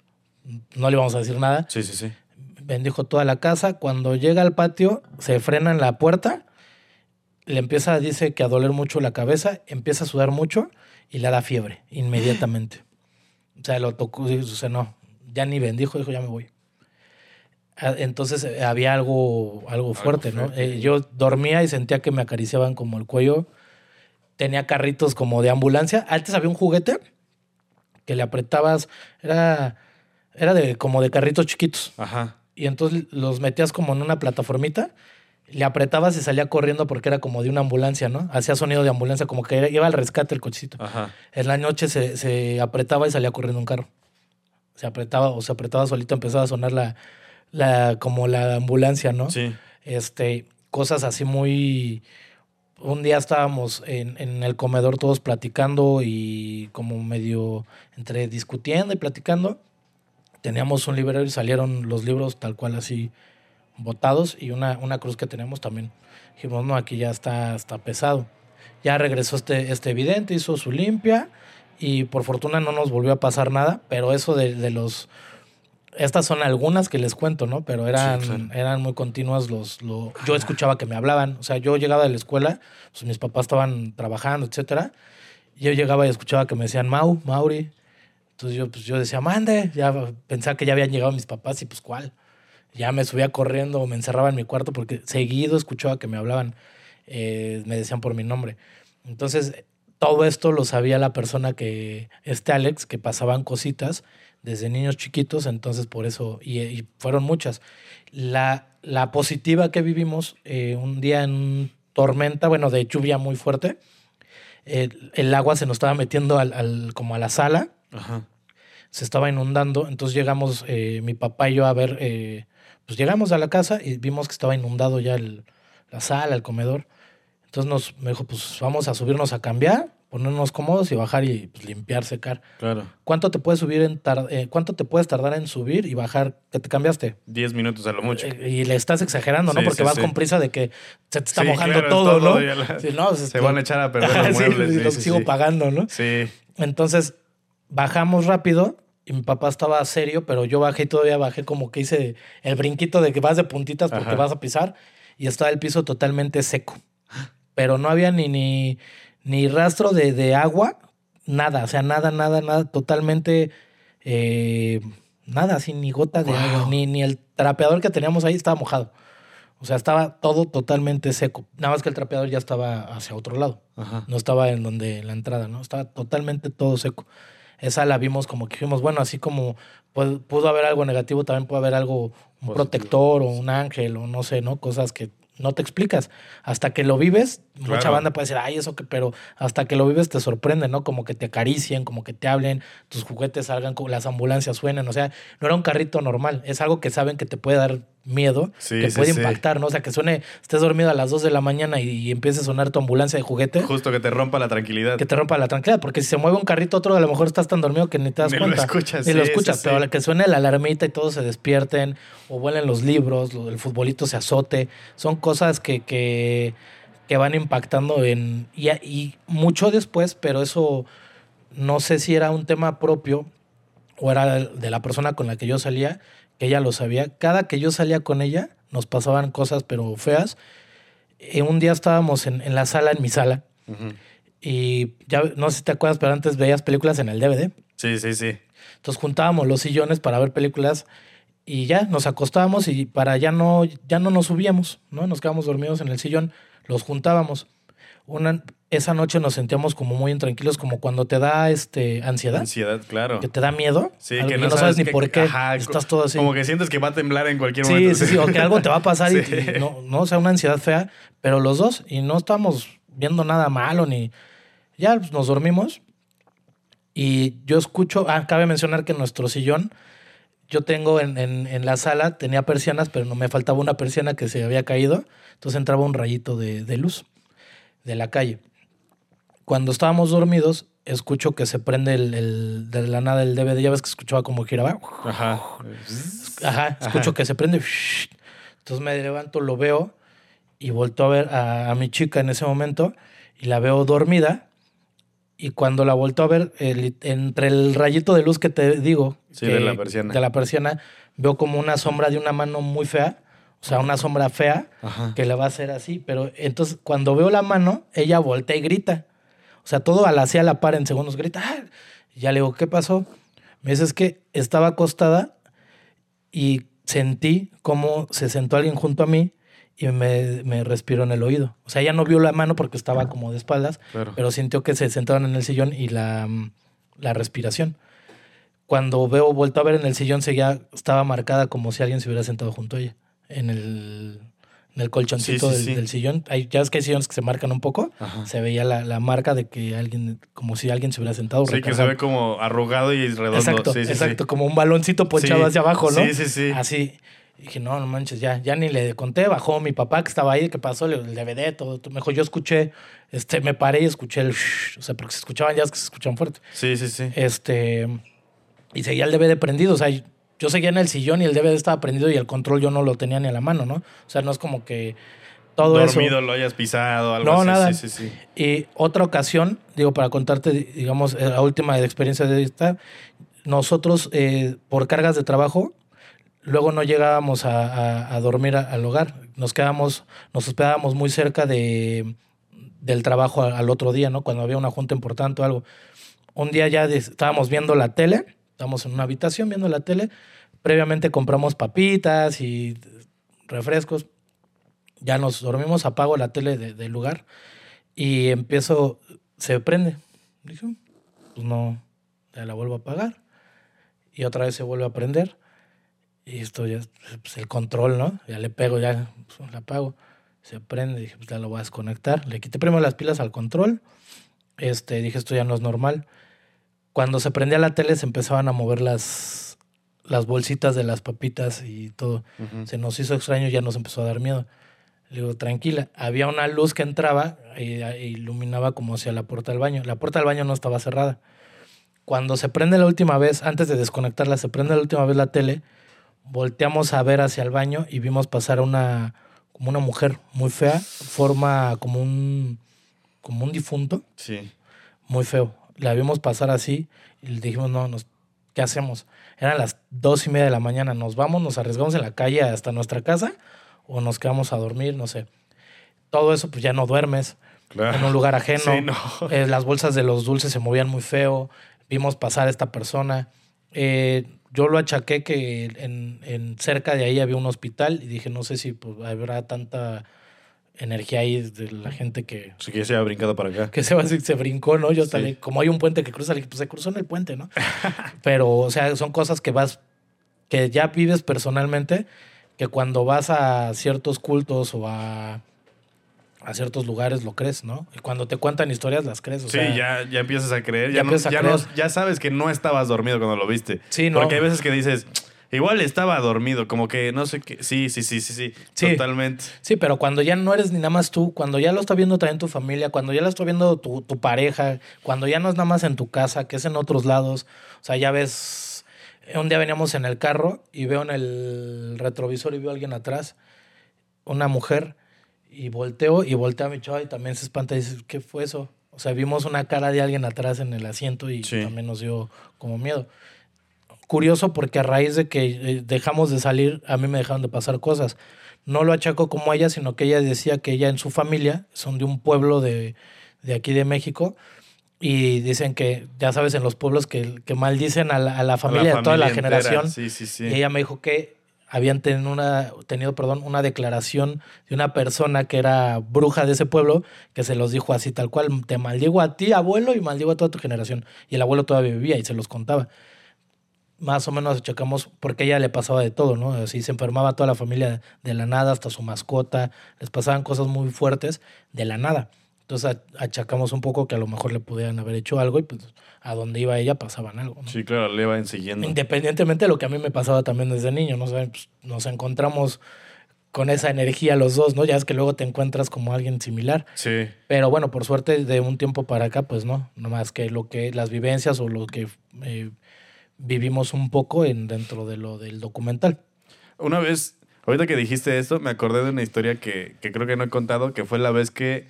no le íbamos a decir nada, Sí, sí, sí. bendijo toda la casa. Cuando llega al patio, se frena en la puerta, le empieza, dice que a doler mucho la cabeza, empieza a sudar mucho y le da fiebre inmediatamente. O sea, lo tocó, o sea, no, ya ni bendijo, dijo, ya me voy. Ah, Entonces eh, había algo, algo fuerte, ¿no? fuerte. Eh, yo dormía y sentía que me acariciaban como el cuello. Tenía carritos como de ambulancia. Antes había un juguete que le apretabas, era, era de, como de carritos chiquitos. Ajá. Y entonces los metías como en una plataformita Le apretabas y salía corriendo porque era como de una ambulancia, ¿no? Hacía sonido de ambulancia, como que iba al rescate el cochecito. Ajá. En la noche se, se apretaba y salía corriendo un carro. Se apretaba o se apretaba solito, empezaba a sonar la, la como la ambulancia, ¿no? Sí. Este, cosas así muy... Un día estábamos en, en el comedor todos platicando y como medio entre discutiendo y platicando. Teníamos un librero y salieron los libros tal cual así botados y una, una cruz que tenemos también. Dijimos, no, aquí ya está, está pesado. Ya regresó este, este evidente, hizo su limpia y por fortuna no nos volvió a pasar nada, pero eso de, de los... Estas son algunas que les cuento, ¿no? Pero eran, Sí, claro. eran muy continuas los... lo- yo escuchaba que me hablaban, o sea, yo llegaba de la escuela, pues mis papás estaban trabajando, etcétera, yo llegaba y escuchaba que me decían, Mau, Mauri. Entonces yo, pues, yo decía, mande, ya pensaba que ya habían llegado mis papás y pues cuál. Ya me subía corriendo o me encerraba en mi cuarto porque seguido escuchaba que me hablaban, eh, me decían por mi nombre. Entonces, todo esto lo sabía la persona que, este Alex, que pasaban cositas desde niños chiquitos, entonces por eso, y, fueron muchas. La, la positiva que vivimos, eh, un día en tormenta, bueno, de lluvia muy fuerte, el, el agua se nos estaba metiendo al, al- como a la sala, Ajá. Se estaba inundando, entonces llegamos, eh, mi papá y yo a ver, eh, pues llegamos a la casa y vimos que estaba inundado ya el- la sala, el comedor. Entonces nos, me dijo, pues vamos a subirnos a cambiar, ponernos cómodos y bajar y pues, limpiar, secar. Claro. ¿Cuánto te puedes subir en tar- eh, cuánto te puedes tardar en subir y bajar? ¿Que te cambiaste? Diez minutos a lo mucho. Eh, Y le estás exagerando, ¿no? Porque sí, vas sí. con prisa de que se te está mojando claro, todo, todo, ¿no? la- no, Se van a echar a perder los muebles. lo sigo pagando, ¿no? Sí. Entonces bajamos rápido y mi papá estaba serio, pero yo bajé y todavía bajé como que hice el brinquito de que vas de puntitas porque Ajá. vas a pisar y estaba el piso totalmente seco. Pero no había ni, ni, ni rastro de, de agua, nada, o sea, nada, nada, nada, totalmente eh, nada, así, ni gota de Wow. agua, ni, ni el trapeador que teníamos ahí estaba mojado. O sea, estaba todo totalmente seco. Nada más que el trapeador ya estaba hacia otro lado. Ajá. No estaba en donde la entrada, ¿no? Estaba totalmente todo seco. Esa la vimos como que dijimos, bueno, así como pu- pudo haber algo negativo, también puede haber algo, un Positivo. protector o un ángel o no sé, ¿no? Cosas que no te explicas. Hasta que lo vives, mucha banda puede decir, ay, eso que, pero hasta que lo vives te sorprende, ¿no? Como que te acaricien, como que te hablen, tus juguetes salgan, las ambulancias suenen. O sea, no era un carrito normal. Es algo que saben que te puede dar miedo, Sí, que sí, puede sí. impactar, ¿no? O sea, que suene, estés dormido a las 2 de la mañana y, y empiece a sonar tu ambulancia de juguete Justo que te rompa la tranquilidad. que te rompa la tranquilidad, porque si se mueve un carrito otro, a lo mejor estás tan dormido que ni te das Ni lo cuenta. escuchas, Ni lo escuchas, pero que suene la alarmita y todos se despierten, o vuelen los libros, el futbolito se azote, son cosas que, que, que van impactando en... Y, y mucho después, pero eso no sé si era un tema propio o era de la persona con la que yo salía, que ella lo sabía. Cada que yo salía con ella, nos pasaban cosas, pero feas. Eh, un día estábamos en, en la sala, en mi sala, y ya no sé si te acuerdas, pero antes veías películas en el DVD. Sí, sí, sí. Entonces juntábamos los sillones para ver películas y ya nos acostábamos y para ya no, ya no nos subíamos, ¿no? Nos quedábamos dormidos en el sillón, los juntábamos. Una, esa noche nos sentíamos como muy intranquilos, como cuando te da este ansiedad, Ansiedad, claro. que te da miedo, Sí, que no, sabes, ni por qué, ajá, estás todo así. Como que sientes que va a temblar en cualquier Sí, momento. sí, sí, o que algo te va a pasar y- Sí. y, no, no, o sea, una ansiedad fea, pero los dos, y no estábamos viendo nada malo ni. Ya pues, nos dormimos y yo escucho. Ah, cabe mencionar que nuestro sillón, yo tengo en, en- en la sala, tenía persianas, pero no me faltaba una persiana que se había caído, entonces entraba un rayito de, de luz de la calle. Cuando estábamos dormidos, escucho que se prende el, el- de la nada el DVD, ya ves que escuchaba como giraba. Ajá. Ajá, escucho que se prende. Entonces me levanto, lo veo y volto a ver a, a mi chica en ese momento y la veo dormida. Y cuando la volto a ver, el- entre el rayito de luz que te digo, Sí, que- de la persiana. de la persiana, veo como una sombra de una mano muy fea, o sea, una sombra fea Ajá. que le va a hacer así. Pero entonces cuando veo la mano, ella voltea y grita. O sea, todo al hacia la par en segundos grita. "Ah". Y ya le digo, ¿qué pasó? Me dice, es que estaba acostada y sentí cómo se sentó alguien junto a mí y me, me respiró en el oído. O sea, ella no vio la mano porque estaba como de espaldas, Claro. pero sintió que se sentaron en el sillón y la, la respiración. Cuando veo, vuelto a ver en el sillón, seguía, estaba marcada como si alguien se hubiera sentado junto a ella, en el, en el colchoncito Sí, sí, del, sí. del sillón. Hay, ya es que hay sillones que se marcan un poco. Se veía la, la marca de que alguien, como si alguien se hubiera sentado. Sí, que se ve como arrugado y redondo. Exacto, exacto, como un baloncito ponchado hacia abajo, ¿no? Sí, sí, sí. Así. Y dije, no, no manches, ya, ya ni le conté, bajó mi papá que estaba ahí, que pasó el DVD, todo. Me dijo, yo escuché, este, me paré y escuché el shh, o sea, porque se escuchaban ya es que se escuchan fuerte. Sí, sí, sí. Este, y seguía el DVD prendido, o sea, yo seguía en el sillón y el DVD estaba prendido y el control yo no lo tenía ni a la mano, ¿no? O sea, no es como que todo eso. Dormido lo hayas pisado, algo No, así. nada. Sí, sí, sí. Y otra ocasión, digo, para contarte, digamos, eh, la última experiencia de esta, nosotros eh, por cargas de trabajo, luego no llegábamos a, a- a dormir a- al hogar, nos quedábamos, nos hospedábamos muy cerca de, del trabajo a- al otro día, ¿no? Cuando había una junta importante o algo. Un día ya estábamos viendo la tele, estábamos en una habitación viendo la tele, previamente compramos papitas y refrescos, ya nos dormimos, apago la tele de- del lugar y empiezo, se prende. Dije, pues no, ya la vuelvo a apagar. Y otra vez se vuelve a prender. Y esto ya, pues el control, ¿no? Ya le pego, ya pues, la apago. Se prende, dije, pues ya lo voy a desconectar. Le quité primero las pilas al control. Este, dije, esto ya no es normal. Cuando se prendía la tele se empezaban a mover las, las bolsitas de las papitas y todo. Se nos hizo extraño y ya nos empezó a dar miedo. Le digo, tranquila. Había una luz que entraba e iluminaba como hacia la puerta del baño. La puerta del baño no estaba cerrada. Cuando se prende la última vez, antes de desconectarla, se prende la última vez la tele, volteamos a ver hacia el baño y vimos pasar una, como una mujer muy fea, forma como un, como un difunto, Sí. muy feo. La vimos pasar así y le dijimos, no, nos, ¿qué hacemos? Eran las dos y media de la mañana, ¿nos vamos, nos arriesgamos en la calle hasta nuestra casa o nos quedamos a dormir? No sé. Todo eso, pues ya no duermes Claro. en un lugar ajeno. Sí, no. Eh, las bolsas de los dulces se movían muy feo. Vimos pasar a esta persona. Eh, yo lo achaqué que en, en cerca de ahí había un hospital y dije, no sé si pues, habrá tanta energía ahí de la gente que, Sí, que se había brincado para acá. que se, se brincó, ¿no? Yo hasta Sí. le- como hay un puente que cruza, pues se cruzó en el puente, ¿no? Pero, o sea, son cosas que vas, que ya vives personalmente, que cuando vas a ciertos cultos o a, a ciertos lugares lo crees, ¿no? Y cuando te cuentan historias las crees, o Sí, sea, ya, ya empiezas a creer. ya Ya, no- empiezas a ya, creer. no- ya sabes que no estabas dormido cuando lo viste. Sí, no. Porque hay veces que dices, igual estaba dormido, como que no sé qué. Sí, sí, sí, sí, sí. Sí. Totalmente. Sí, pero cuando ya no eres ni nada más tú, cuando ya lo está viendo también tu familia, cuando ya lo está viendo tu, tu pareja, cuando ya no es nada más en tu casa, que es en otros lados, o sea, ya ves, un día veníamos en el carro y veo en el retrovisor y veo a alguien atrás, una mujer, y volteo y voltea a mi chava y también se espanta y dice, ¿qué fue eso? O sea, vimos una cara de alguien atrás en el asiento y Sí. también nos dio como miedo. Curioso porque a raíz de que eh, dejamos de salir, a mí me dejaron de pasar cosas. No lo achaco como ella, sino que ella decía que ella en su familia son de un pueblo de, de aquí de México y dicen que, ya sabes, en los pueblos que, que maldicen a la, a la familia, de toda la entera. generación. Sí, sí, sí. Y ella me dijo que habían tenido una, tenido perdón, una declaración de una persona que era bruja de ese pueblo que se los dijo así tal cual, te maldigo a ti, abuelo, y maldigo a toda tu generación. Y el abuelo todavía vivía y se los contaba. Más o menos checamos porque a ella le pasaba de todo, ¿no? Así se enfermaba toda la familia de la nada, hasta su mascota, les pasaban cosas muy fuertes de la nada. Entonces achacamos un poco que a lo mejor le pudieran haber hecho algo y pues a donde iba ella pasaban algo. ¿no? Sí, claro, le iban siguiendo. Independientemente de lo que a mí me pasaba también desde niño, ¿no? O sea, pues, nos encontramos con esa energía los dos, ¿no? Ya es que luego te encuentras como alguien similar. Sí. Pero bueno, por suerte de un tiempo para acá, pues no, no más que lo que las vivencias o lo que eh, vivimos un poco en dentro de lo del documental. Una vez, ahorita que dijiste esto, me acordé de una historia que, que creo que no he contado, que fue la vez que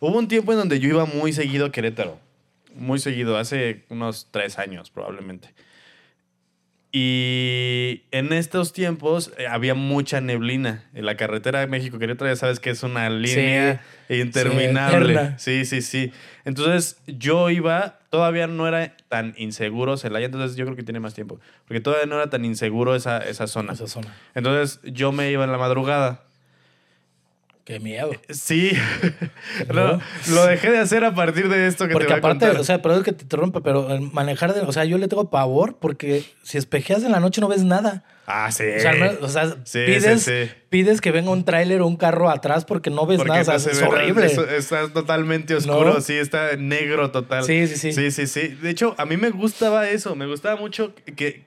hubo un tiempo en donde yo iba muy seguido Querétaro. Muy seguido, hace unos tres años probablemente. Y en estos tiempos eh, había mucha neblina. En la carretera de México-Querétaro ya sabes que es una línea interminable. eterna. Sí, sí, sí. Entonces yo iba, todavía no era tan inseguro Celaya, entonces yo creo que tiene más tiempo. Porque todavía no era tan inseguro esa, esa zona. Esa zona. Entonces yo me iba en la madrugada. Qué miedo. Sí. No, lo dejé de hacer a partir de esto que Porque te voy a aparte, contar. o sea, perdón que te interrumpa, pero el manejar de, o sea, yo le tengo pavor porque si espejeas en la noche no ves nada. ah, sí. O sea, al menos- o sea, Sí, pides, sí, sí. pides que venga un tráiler o un carro atrás porque no ves Porque nada, o sea, es horrible. es- está totalmente oscuro, ¿No? sí, está negro total. Sí, sí, sí. Sí, sí, sí. De hecho, a mí me gustaba eso, me gustaba mucho que,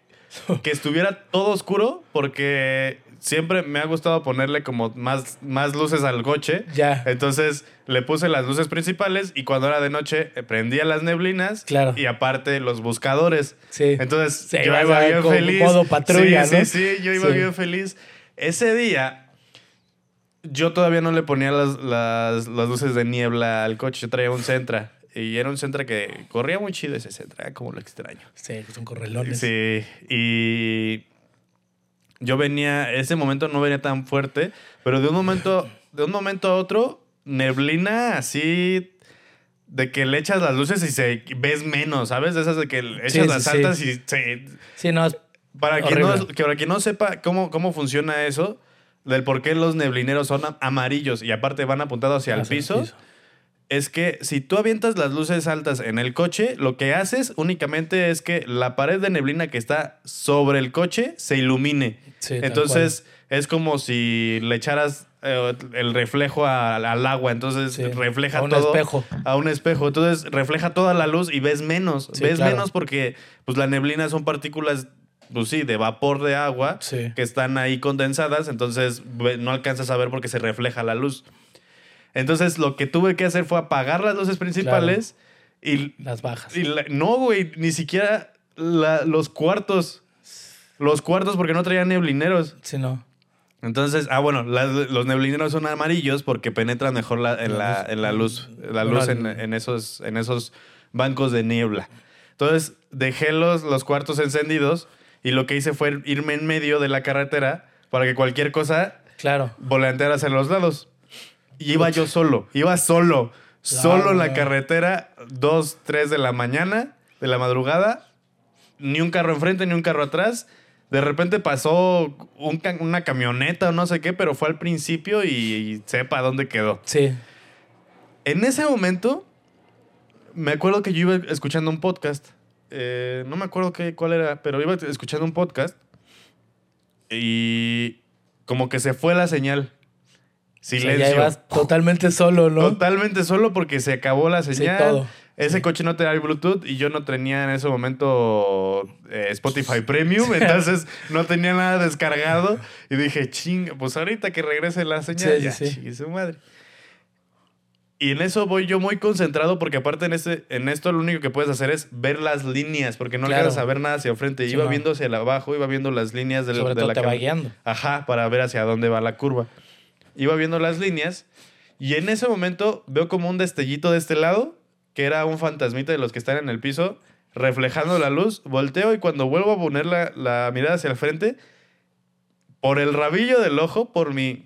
que estuviera todo oscuro porque siempre me ha gustado ponerle como más, más luces al coche. Ya. Entonces le puse las luces principales y cuando era de noche eh, prendía las neblinas Claro. y aparte los buscadores. Sí. Entonces Sí, yo iba bien feliz. modo patrulla, sí, ¿no? sí, sí, yo iba bien feliz. Ese día yo todavía no le ponía las, las, las luces de niebla al coche. Yo traía un Centra. Y era un Centra que corría muy chido ese Centra. Como lo extraño. Sí, son correlones. Sí. Y yo venía, ese momento no venía tan fuerte, pero de un momento, de un momento a otro, neblina así de que le echas las luces y se ves menos, ¿sabes? De esas de que le echas Sí, las sí. altas y se, Sí, no, es- para quien no, que para quien no sepa cómo, cómo funciona eso, del por qué los neblineros son am- amarillos y aparte van apuntados hacia el hacia el piso, piso. Es que si tú avientas las luces altas en el coche, lo que haces únicamente es que la pared de neblina que está sobre el coche se ilumine. Sí, Entonces es como si le echaras eh, el reflejo a- al agua, entonces Sí, refleja a un todo espejo. a un espejo, entonces refleja toda la luz y ves menos, Sí, ves claro. menos porque pues la neblina son partículas pues sí, de vapor de agua Sí. que están ahí condensadas, entonces no alcanzas a ver porque se refleja la luz. Entonces lo que tuve que hacer fue apagar las luces principales y, las bajas. y la- no, güey, ni siquiera la- los cuartos. Los cuartos porque no traían neblineros. Sí, no. Entonces, ah, bueno, las- los neblineros son amarillos porque penetran mejor la- en, la, en la luz, la luz en, en esos, en esos bancos de niebla. Entonces, dejé los, los cuartos encendidos y lo que hice fue irme en medio de la carretera para que cualquier cosa Claro. volanteara hacia los lados. Y iba yo solo, iba solo, solo en la carretera, 2, 3 de la mañana, de la madrugada, ni un carro enfrente, ni un carro atrás. De repente pasó un ca- una camioneta o no sé qué, pero fue al principio y, y sepa dónde quedó. Sí. En ese momento, me acuerdo que yo iba escuchando un podcast. Eh, no me acuerdo qué, cuál era, pero iba escuchando un podcast. Y como que se fue la señal. O sea, Silencio. ya ibas totalmente solo, ¿no? Totalmente solo porque se acabó la señal. todo. Ese coche no tenía Bluetooth y yo no tenía en ese momento eh, Spotify Premium, entonces no tenía nada descargado. Y dije, ching, pues ahorita que regrese la señal, Sí, ya, chingue su madre. Y en eso voy yo muy concentrado porque aparte en, este, en esto lo único que puedes hacer es ver las líneas porque no Claro. alcanzas a ver nada hacia enfrente. Sí, iba no. viendo hacia el abajo, iba viendo las líneas del, Sobre de todo la te va guiando. Ajá, para ver hacia dónde va la curva. Iba viendo las líneas y en ese momento veo como un destellito de este lado, que era un fantasmita de los que están en el piso, reflejando la luz. Volteo y cuando vuelvo a poner la, la mirada hacia el frente, por el rabillo del ojo, por mi...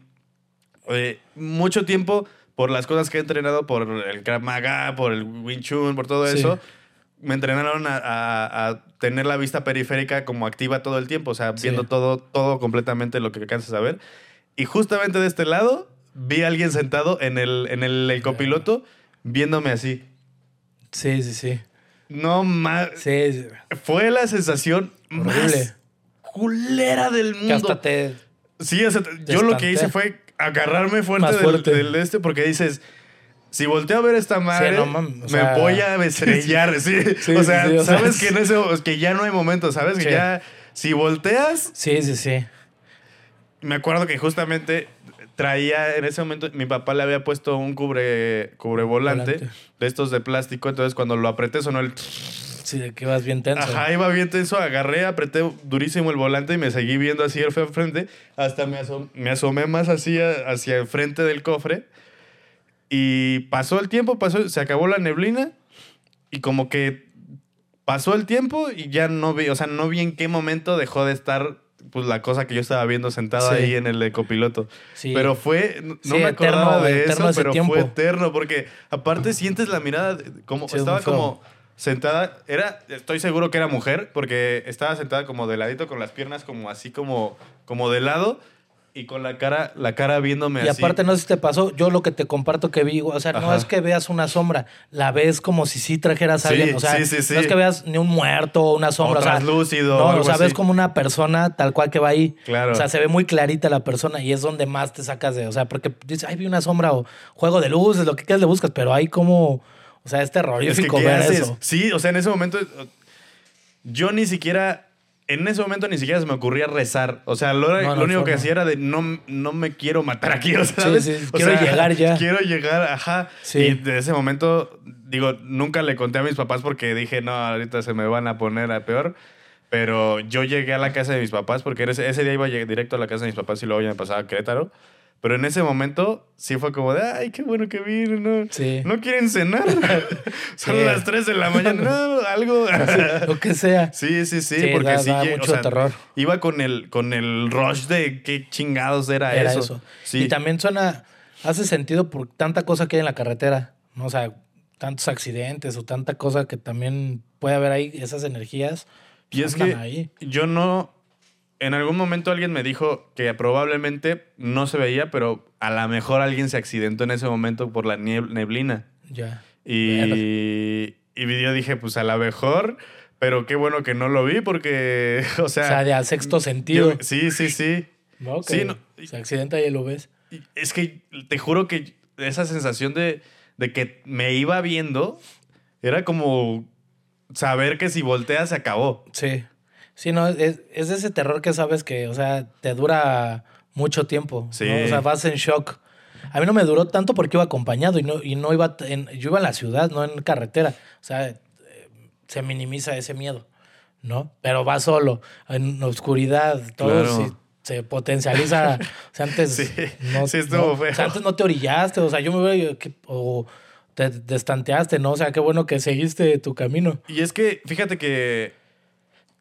eh, mucho tiempo, por las cosas que he entrenado, por el Krav Maga, por el Wing Chun, por todo Sí. eso, me entrenaron a, a- a tener la vista periférica como activa todo el tiempo, o sea, Sí. viendo todo, todo completamente lo que alcanzas a ver. Y justamente de este lado vi a alguien sentado en el, en el, el copiloto viéndome así. Sí, sí, sí. No más. Sí, sí. Fue la sensación Horrible. más culera del mundo. Que hasta te. Sí, o sea, yo lo que hice fue agarrarme fuerte, del-. Del, de este porque dices, si volteo a ver esta madre, no mames, o me voy a estrellar. Sí, Sí, o sea, sí, o sea, sabes que en ese que ya no hay momento, sabes que ya si volteas, Sí, sí, sí. Me acuerdo que justamente traía en ese momento mi papá le había puesto un cubre cubrevolante Volante. de estos de plástico, entonces cuando lo apreté sonó el Sí, de que vas bien tenso. Ajá, iba bien tenso, agarré, apreté durísimo el volante y me seguí viendo así el frente. Hasta me, asom- me asomé más así hacia el frente del cofre. Y pasó el tiempo, pasó, se acabó la neblina. Y como que pasó el tiempo y ya no vi, o sea, no vi en qué momento dejó de estar pues la cosa que yo estaba viendo sentado Sí. ahí en el copiloto. Sí. Pero fue, no Sí, me acordaba eterno, de eterno eso, pero tiempo. fue eterno porque aparte sientes la mirada como es estaba como sentada, era estoy seguro que era mujer porque estaba sentada como de ladito con las piernas como así como como de lado y con la cara, la cara viéndome Y así. aparte, no sé si te pasó, yo lo que te comparto que vi, o sea, no es que veas una sombra, la ves como si sí trajeras a Sí, alguien, o sea, sí, sí, sí. no es que veas ni un muerto o una sombra, O o, sea, translúcido, no, algo o sea, ves como una persona tal cual que va ahí. Claro. O sea, se ve muy clarita la persona y es donde más te sacas de, o sea, porque dices, ay, vi una sombra o juego de luces, lo que quieras le buscas, pero hay como, o sea, es Es que, terrorífico ¿qué ver haces? eso. Sí, o sea, en ese momento yo ni siquiera en ese momento ni siquiera se me ocurría rezar. O sea, lo, No, lo único que forma. hacía era de no, no me quiero matar aquí, o sea, ¿sabes? Sí, sí, O quiero llegar ya. Quiero llegar, ajá. Sí. Y de ese momento, digo, nunca le conté a mis papás porque dije, no, ahorita se me van a poner a peor. Pero yo llegué a la casa de mis papás porque ese, ese día iba directo a la casa de mis papás y luego ya me pasaba a Querétaro. Pero en ese momento sí fue como de, ay, qué bueno que vino, ¿no? Sí. ¿No quieren cenar? Son Sí. las 3 de la mañana, no, algo. Lo que sea. Sí, sí, sí, Sí, porque da- sí, da mucho terror. Iba con el, con el rush de qué chingados era, Era eso. eso. Sí. Y también suena, hace sentido por tanta cosa que hay en la carretera, ¿no? O sea, tantos accidentes o tanta cosa que también puede haber ahí, esas energías. Y es que ahí. yo no. En algún momento alguien me dijo que probablemente no se veía, pero a lo mejor alguien se accidentó en ese momento por la neblina. Ya. Y, y yo dije, pues a lo mejor, pero qué bueno que no lo vi porque, o sea. O sea, de al sexto sentido. yo- sí, sí, sí. Se accidenta y lo ves. Es que te juro que esa sensación de, de que me iba viendo era como saber que si volteas se acabó. Sí. Sí, no, es, es ese terror que sabes que, o sea, te dura mucho tiempo. ¿no? Sí. O sea, vas en shock. A mí no me duró tanto porque iba acompañado y no, y no iba en, yo iba en la ciudad, no en carretera. O sea, eh, se minimiza ese miedo, ¿no? Pero va solo, en oscuridad, todo Claro. sí, se potencializa. o sea, antes Sí, no, sí estuvo no- feo. o sea, antes no te orillaste, o sea, yo me veo que- o te destanteaste, ¿no? O sea, qué bueno que seguiste tu camino. Y es que, fíjate que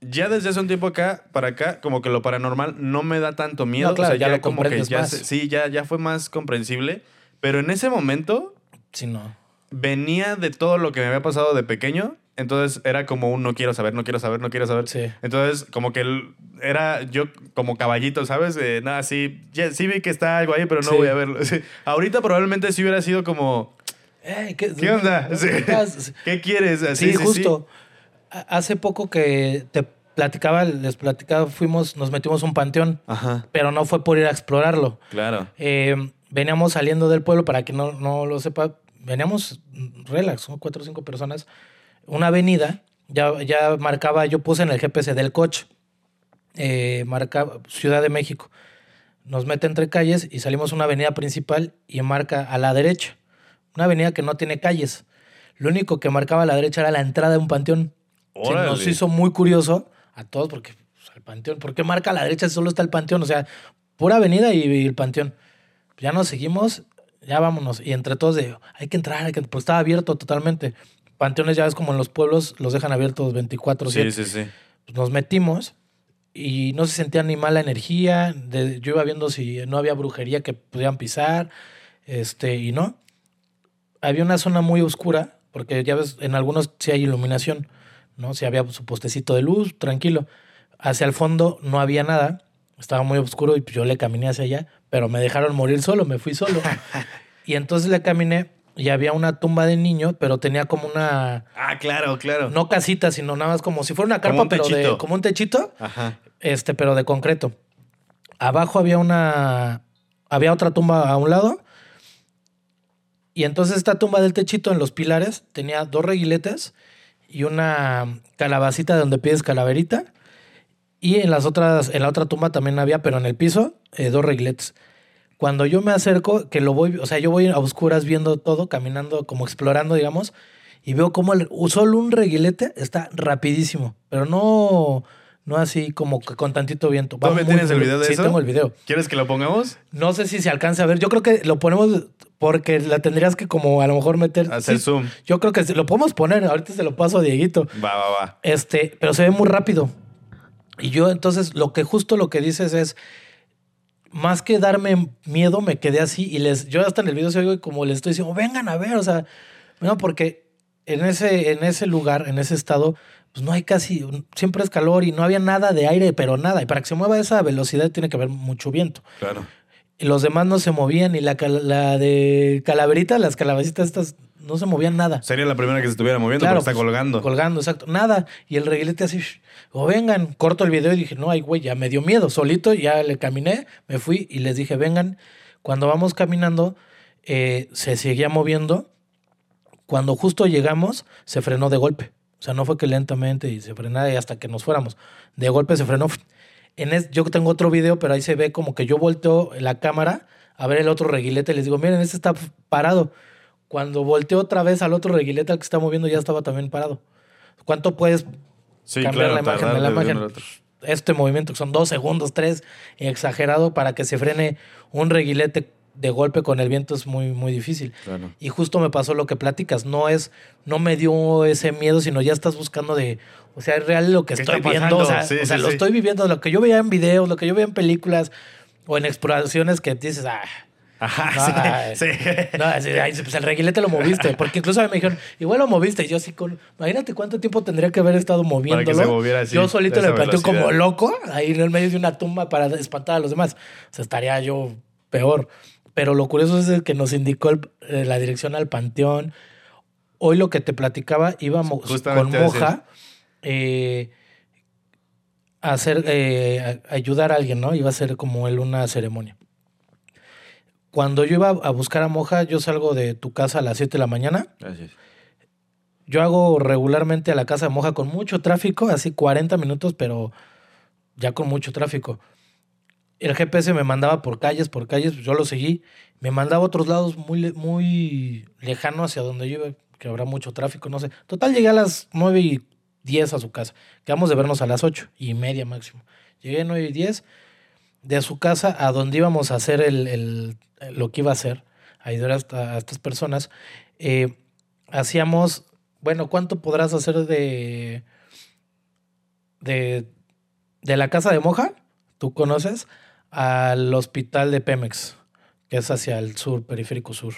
ya desde hace un tiempo acá, para acá, como que lo paranormal no me da tanto miedo. No, claro, o sea, ya lo como que ya más. sí, ya, ya fue más comprensible. Pero en ese momento Sí, no. venía de todo lo que me había pasado de pequeño. Entonces era como un no quiero saber, no quiero saber, no quiero saber. Sí. Entonces, como que era yo como caballito, ¿sabes? De nada, sí, ya- sí vi que está algo ahí, pero no Sí. voy a verlo. Sí. Ahorita probablemente sí hubiera sido como, Ey, ¿qué, ¿qué onda? Sí, ¿Qué quieres? Así, sí, justo. Hace poco que te platicaba, les platicaba, fuimos, nos metimos a un panteón, Ajá, pero no fue por ir a explorarlo. claro. Eh, veníamos saliendo del pueblo, para quien no, no lo sepa, veníamos relax, ¿no? cuatro o cinco personas, una avenida, ya, ya marcaba, yo puse en el GPS del coche, eh, marcaba Ciudad de México. Nos mete entre calles y salimos a una avenida principal y marca a la derecha. Una avenida que no tiene calles. Lo único que marcaba a la derecha era la entrada de un panteón. Se nos Órale. hizo muy curioso a todos porque pues, el panteón, ¿por qué marca a la derecha si solo está el panteón? O sea, pura avenida y, y el panteón. Ya nos seguimos, ya vámonos. Y entre todos de, hay que entrar, hay que... pues estaba abierto totalmente. Panteones ya ves como en los pueblos los dejan abiertos 24/7 Sí, sí, sí. pues nos metimos y no se sentía ni mala energía. de- yo iba viendo si no había brujería que pudieran pisar, este, y no. Había una zona muy oscura, porque ya ves, en algunos sí hay iluminación, ¿no? Si había su postecito de luz, tranquilo. Hacia el fondo no había nada, estaba muy oscuro y pues yo le caminé hacia allá, pero me dejaron morir solo, me fui solo. y entonces le caminé y había una tumba de niño, pero tenía como una, Ah, claro, claro. no casita, sino nada más como si fuera una carpa, un pero de como un techito, Ajá. este, pero de concreto. Abajo había una, había otra tumba a un lado. Y entonces esta tumba del techito en los pilares tenía dos reguiletes y una calabacita donde pides calaverita. Y en las otras, en la otra tumba también había, pero en el piso, eh, dos reguiletes. Cuando yo me acerco, que lo voy, o sea, yo voy a oscuras viendo todo, caminando, como explorando, digamos, y veo como el, solo un reguilete está rapidísimo, pero no, no así como que con tantito viento. ¿Todavía muy, tienes el muy- video de sí, eso? tengo el video. ¿Quieres que lo pongamos? No sé si se alcanza a ver. Yo creo que lo ponemos porque la tendrías que como a lo mejor meter. Hacer sí, zoom. Yo creo que lo podemos poner. Ahorita se lo paso a Dieguito. Va, va, va. Este, pero se ve muy rápido. Y yo entonces lo que justo lo que dices es, más que darme miedo, me quedé así y les, yo hasta en el video se oigo como les estoy diciendo, vengan a ver, o sea, no, porque en ese, en ese lugar, en ese estado, pues no hay casi, siempre es calor y no había nada de aire, pero nada. Y para que se mueva a esa velocidad tiene que haber mucho viento. Claro. Y los demás no se movían, y la, la de calaverita, las calaveritas estas, no se movían nada. Sería la primera que se estuviera moviendo Claro, porque está pues, colgando. Colgando, exacto. Nada. Y el reguilete así, o vengan, corto el video y dije, no, ay, güey, ya me dio miedo. Solito ya le caminé, me fui y les dije, vengan. Cuando vamos caminando, eh, se seguía moviendo. Cuando justo llegamos, se frenó de golpe. O sea, no fue que lentamente y se frenara y hasta que nos fuéramos. De golpe se frenó. En es- yo tengo otro video, pero ahí se ve como que yo volteo la cámara a ver el otro reguilete y les digo, miren, este está parado. Cuando volteo otra vez al otro reguilete al que está moviendo, ya estaba también parado. ¿Cuánto puedes Sí, cambiar claro, la imagen de la imagen? Este movimiento que son dos segundos, tres, exagerado para que se frene un reguilete de golpe con el viento es muy, muy difícil. Claro. Y justo me pasó lo que platicas, no es, no me dio ese miedo, sino ya estás buscando de, o sea, es real lo que ¿Qué estoy viendo, o sea, pasando? Sí, o sea, sí, lo sí. estoy viviendo, lo que yo veía en videos, lo que yo veía en películas o en exploraciones que dices, ah, Ajá, no, sí, ay, sí. no, así, ay, pues el reguilete lo moviste, porque incluso a mí me dijeron, igual lo moviste, y yo así con, imagínate cuánto tiempo tendría que haber estado moviéndolo. se moviera así, yo solito le planteo como loco, ahí en el medio de una tumba para espantar a los demás. O sea, estaría yo peor. Pero lo curioso es el que nos indicó el- eh, la dirección al panteón. Hoy lo que te platicaba, íbamos Justamente con. Moja eh, a hacer, eh, a- ayudar a alguien, ¿no? Iba a ser como él una ceremonia. Cuando yo iba a buscar a Moja, yo salgo de tu casa a las 7 de la mañana. Yo hago regularmente a la casa de Moja con mucho tráfico, así 40 minutos, pero ya con mucho tráfico. El GPS me mandaba por calles, por calles, yo lo seguí. Me mandaba a otros lados muy, muy lejano hacia donde yo iba, que habrá mucho tráfico, no sé. Total, llegué a las 9 y 10 a su casa. Quedamos de vernos a las 8 y media máximo. Llegué a 9 y 10 de su casa a donde íbamos a hacer el, el- lo que iba a hacer, a ayudar a, a estas personas. Eh, hacíamos, bueno, ¿cuánto podrás hacer de, de, de la casa de Moja? ¿Tú conoces? Al hospital de Pemex, que es hacia el sur, periférico sur.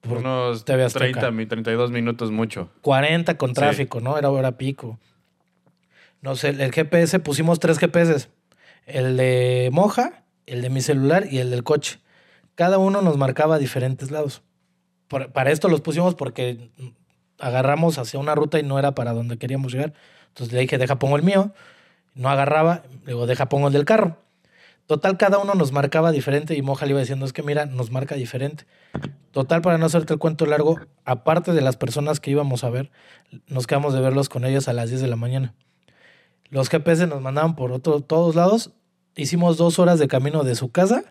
Por Unos TV Azteca. 30, mi- 32 minutos mucho. 40 con Sí. tráfico, ¿no? Era hora pico. No sé, el GPS, pusimos tres GPS. El de Moja, el de mi celular y el del coche. Cada uno nos marcaba diferentes lados. Por- para esto los pusimos porque agarramos hacia una ruta y no era para donde queríamos llegar. Entonces le dije, deja pongo el mío. No agarraba, le digo, deja pongo el del carro. Total, cada uno nos marcaba diferente y Moja le iba diciendo, es que mira, nos marca diferente. Total, para no hacerte el cuento largo, aparte de las personas que íbamos a ver, nos quedamos de verlos con ellos a las 10 de la mañana. Los GPS nos mandaban por otro, todos lados. Hicimos dos horas de camino de su casa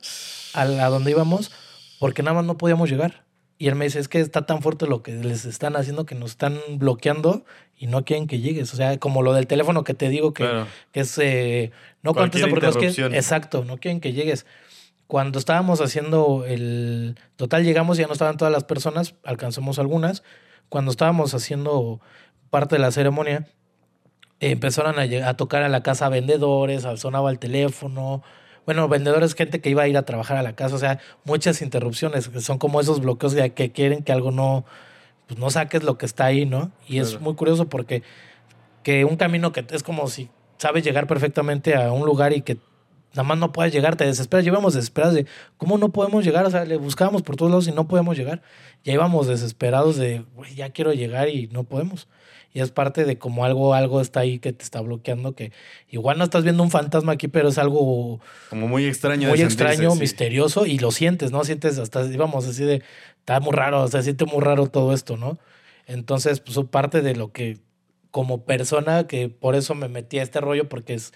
a, la- a donde íbamos porque nada más no podíamos llegar. Y él me dice, es que está tan fuerte lo que les están haciendo que nos están bloqueando y no quieren que llegues. O sea, como lo del teléfono que te digo que, Claro. que es... eh, no contesta porque quieren... interrupción. Exacto, no quieren que llegues. Cuando estábamos haciendo el... Total, llegamos y ya no estaban todas las personas, alcanzamos algunas. Cuando estábamos haciendo parte de la ceremonia, eh, empezaron a, a tocar a la casa vendedores, sonaba el teléfono. Bueno, vendedores, gente que iba a ir a trabajar a la casa, o sea, muchas interrupciones, que son como esos bloqueos de que quieren que algo no, pues no saques lo que está ahí, ¿no? Y es muy curioso porque que un camino que es como si sabes llegar perfectamente a un lugar y que nada más no puedes llegar, te desesperas. Llevamos desesperados de cómo no podemos llegar, o sea, le buscábamos por todos lados y no podemos llegar. Ya íbamos desesperados de, "Güey, ya quiero llegar y no podemos. Y es parte de como algo, algo está ahí que te está bloqueando, que igual no estás viendo un fantasma aquí, pero es algo Como muy extraño. muy extraño, sí. misterioso y lo sientes, ¿no? Sientes hasta, íbamos así de, está muy raro, o sea, siente muy raro todo esto, ¿no? Entonces, pues parte de lo que, como persona, que por eso me metí a este rollo, porque es,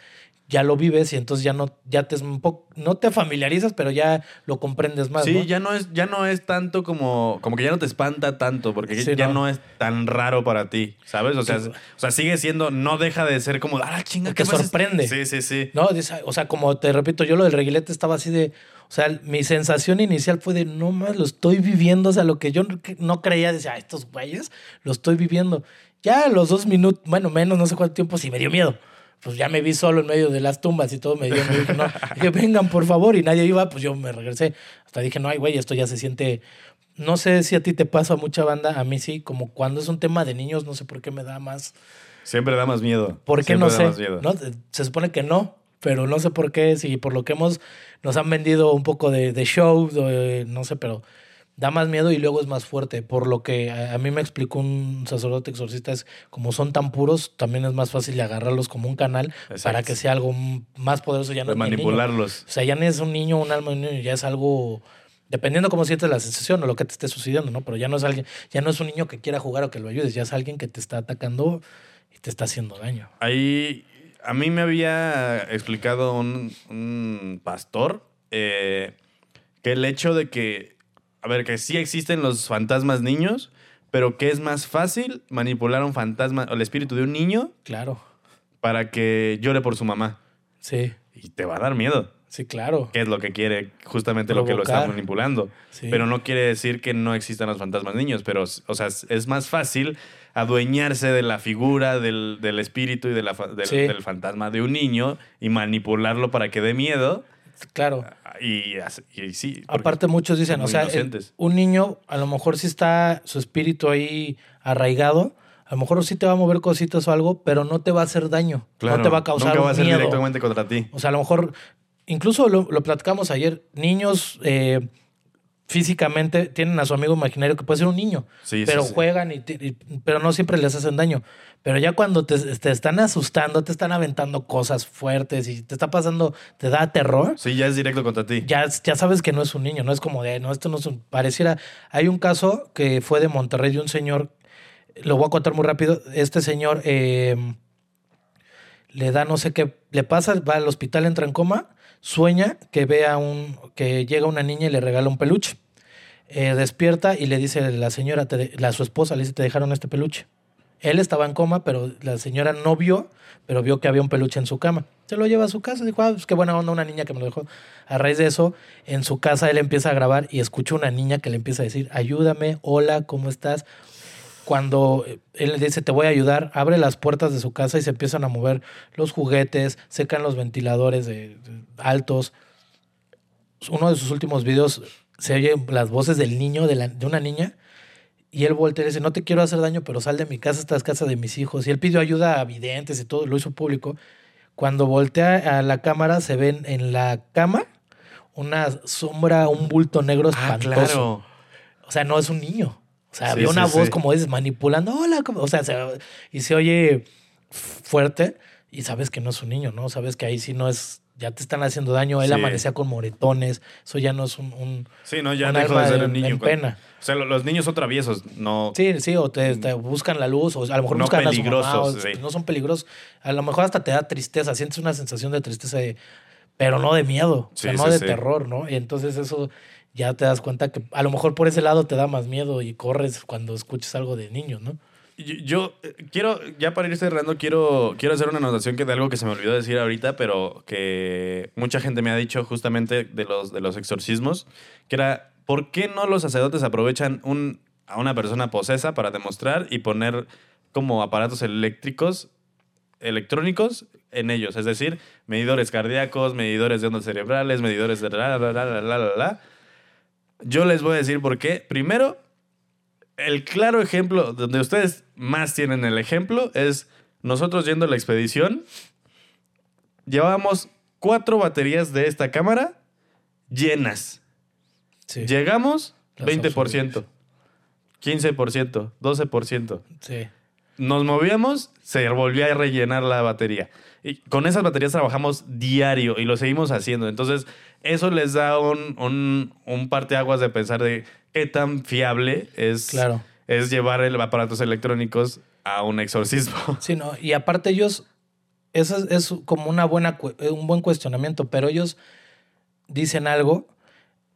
ya lo vives y entonces ya no, ya te es un poco, no te familiarizas, pero ya lo comprendes más, Sí, ¿no? ya no es, ya no es tanto como, como que ya no te espanta tanto, porque Sí, ya no. no. es tan raro para ti, ¿sabes? O sea, o sea, sigue siendo, no deja de ser como, ah, chinga, Te ¿qué más es?" sorprende. Sí, sí, sí. No, o sea, como te repito, yo lo del reguilete estaba así de, o sea, mi sensación inicial fue de, no más, lo estoy viviendo, o sea, lo que yo no- no creía, decía, "Ah, estos güeyes, lo estoy viviendo. Ya a los dos minutos, bueno, menos, no sé cuánto tiempo, sí me dio miedo. Pues ya me vi solo en medio de las tumbas y todo me dio, me dije, no, dije, vengan por favor, y nadie iba, pues yo me regresé. Hasta dije, no, ay, güey, esto ya se siente no sé si a ti te pasa mucha banda, a mí sí, como cuando es un tema de niños, no sé por qué me da más. Siempre da más miedo. ¿Por qué Siempre no sé? ¿no? Se supone que no, pero no sé por qué, si por lo que hemos, nos han vendido un poco de, de show, de- no sé, pero da más miedo y luego es más fuerte. Por lo que a, mí me explicó un sacerdote exorcista, es como son tan puros, también es más fácil agarrarlos como un canal Exacto. para que sea algo más poderoso. Ya no manipularlos. O sea, ya no es un niño, un alma, de un niño, ya es algo. Dependiendo cómo sientes la sensación o lo que te esté sucediendo, ¿no? Pero ya no es alguien, ya no es un niño que quiera jugar o que lo ayudes, ya es alguien que te está atacando y te está haciendo daño. Ahí, a mí me había explicado un, un pastor eh, que el hecho de que, a ver, que sí existen los fantasmas niños, pero que es más fácil manipular a un fantasma o el espíritu de un niño Claro. para que llore por su mamá. Sí, Y te va a dar miedo. sí, claro. que es lo que quiere, justamente lo que lo está manipulando. Sí. Pero no quiere decir que no existan los fantasmas niños, pero, o sea, es- más fácil adueñarse de la figura, del, del espíritu y de la del, Sí. del fantasma de un niño y manipularlo para que dé miedo. Claro. Y, as- y sí. Aparte muchos dicen, o sea, el- un niño a lo mejor sí está su espíritu ahí arraigado, a lo mejor sí te va a mover cositas o algo, pero no te va a hacer daño, claro, no te va a causar Nunca va a ser miedo. directamente contra ti. O sea, a lo mejor, incluso lo, lo platicamos ayer, niños eh, físicamente tienen a su amigo imaginario que puede ser un niño, Sí, pero sí. juegan, y- pero no siempre les hacen daño. Pero ya cuando te, te están asustando, te están aventando cosas fuertes y te está pasando, te da terror, Sí, ya es directo contra ti. ya, ya sabes que no es un niño, no es como de, no, esto no es un, pareciera, hay un caso que fue de Monterrey de un señor, lo voy a contar muy rápido, este señor eh, le da no sé qué, le pasa, va al hospital, entra en coma, sueña que ve a un, que llega una niña y le regala un peluche. Eh, despierta y le dice la señora, te la, su esposa le dice, te dejaron este peluche. Él estaba en coma, pero la señora no vio, pero vio que había un peluche en su cama. Se lo lleva a su casa, dijo, ah, pues qué buena onda, una niña que me lo dejó. A raíz de eso, en su casa él empieza a grabar y escucha una niña que le empieza a decir, ayúdame, hola, ¿cómo estás? Cuando eh, él le dice, te voy a ayudar, abre las puertas de su casa y se empiezan a mover los juguetes, secan los ventiladores de- de- altos. Uno de sus últimos videos se oyen las voces del niño, de, la- de una niña, y él voltea y dice, no te quiero hacer daño, pero sal de mi casa, esta es casa de mis hijos. Y él pidió ayuda a videntes y todo, lo hizo público. Cuando voltea a la cámara, se ven en la cama una sombra, un bulto negro Ah, espantoso. claro. O sea, no es un niño. O sea, Sí, había sí, una voz, sí. como dices, manipulando. Hola, ¿cómo?". o sea, se- y se oye fuerte y sabes que no es un niño, ¿no? Sabes que ahí sí no es, ya te están haciendo daño. Él Sí. amanecía con moretones. Eso ya no es un, un, Sí, no, ya alma de ser un niño. en cuando- pena. O sea, lo- los niños son traviesos, no. Sí, sí, o te, te buscan la luz, o a lo mejor No buscan a su mamá, peligrosos, o- sí. no son peligrosos. A lo mejor hasta te da tristeza, sientes una sensación de tristeza, de- pero no de miedo, o sea, Sí, no sí, de sí. terror, ¿no? Y entonces eso ya te das cuenta que a lo mejor por ese lado te da más miedo y corres cuando escuchas algo de niños, ¿no? Yo, yo, eh, quiero, ya para ir cerrando, quiero, quiero hacer una anotación que de algo que se me olvidó decir ahorita, pero que mucha gente me ha dicho justamente de los, de los exorcismos, que era, ¿por qué no los sacerdotes aprovechan un, a una persona posesa para demostrar y poner como aparatos eléctricos, electrónicos en ellos? Es decir, medidores cardíacos, medidores de ondas cerebrales, medidores de la, la, la, la, la, la, la. Yo les voy a decir por qué. Primero, el claro ejemplo, donde ustedes más tienen el ejemplo, es nosotros yendo a la expedición. Llevábamos cuatro baterías de esta cámara llenas. Sí. Llegamos, Las 20%, 15%, 12%. Sí. Nos movíamos, se volvía a rellenar la batería. Y con esas baterías trabajamos diario y lo seguimos haciendo. Entonces, eso les da un, un, un parteaguas de pensar de qué tan fiable es, Claro. es llevar el aparatos electrónicos a un exorcismo. Sí, no, y aparte ellos, eso es, es como una buena, eh, un buen cuestionamiento, pero ellos dicen algo,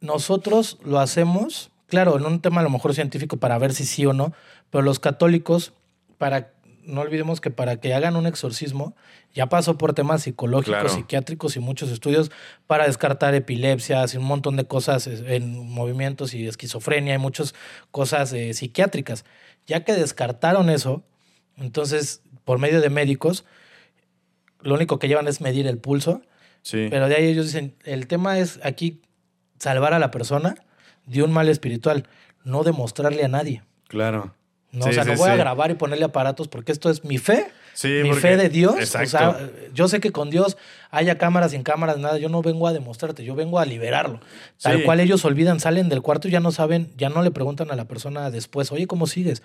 nosotros lo hacemos, claro, en un tema a lo mejor científico para ver si sí o no, pero los católicos, para, no olvidemos que para que hagan un exorcismo, ya pasó por temas psicológicos, Claro. psiquiátricos y muchos estudios para descartar epilepsias y un montón de cosas en movimientos y esquizofrenia y muchas cosas eh, psiquiátricas. Ya que descartaron eso, entonces, por medio de médicos, lo único que llevan es medir el pulso, Sí. pero de ahí ellos dicen, el tema es aquí salvar a la persona de un mal espiritual. no demostrarle a nadie. Claro. No, Sí, o sea, sí, no voy a grabar y ponerle aparatos porque esto es mi fe. Sí, mi porque- fe de Dios. Exacto. O sea, yo sé que con Dios haya cámaras, sin cámaras, nada. Yo no vengo a demostrarte, yo vengo a liberarlo. Tal cual ellos olvidan, salen del cuarto y ya no saben, ya no le preguntan a la persona después, oye, ¿cómo sigues?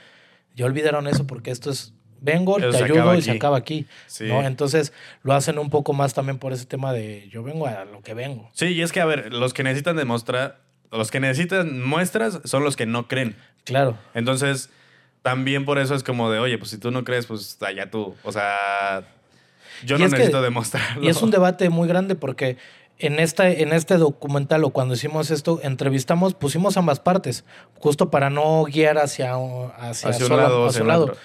Ya olvidaron eso porque esto es, vengo, Eso te ayudo y se acaba aquí. Sí. ¿no? Entonces lo hacen un poco más también por ese tema de yo vengo a lo que vengo. Sí, y es que, a ver, los que necesitan demostrar, los que necesitan muestras son los que no creen. Claro. Entonces, también por eso es como de, oye, pues si tú no crees, pues allá tú. O sea, yo Y no es que- necesito demostrarlo. Y es un debate muy grande porque en, esta, en este documental o cuando hicimos esto, entrevistamos, pusimos ambas partes, justo para no guiar hacia, hacia, Hacia un sola- lado hacia un lado.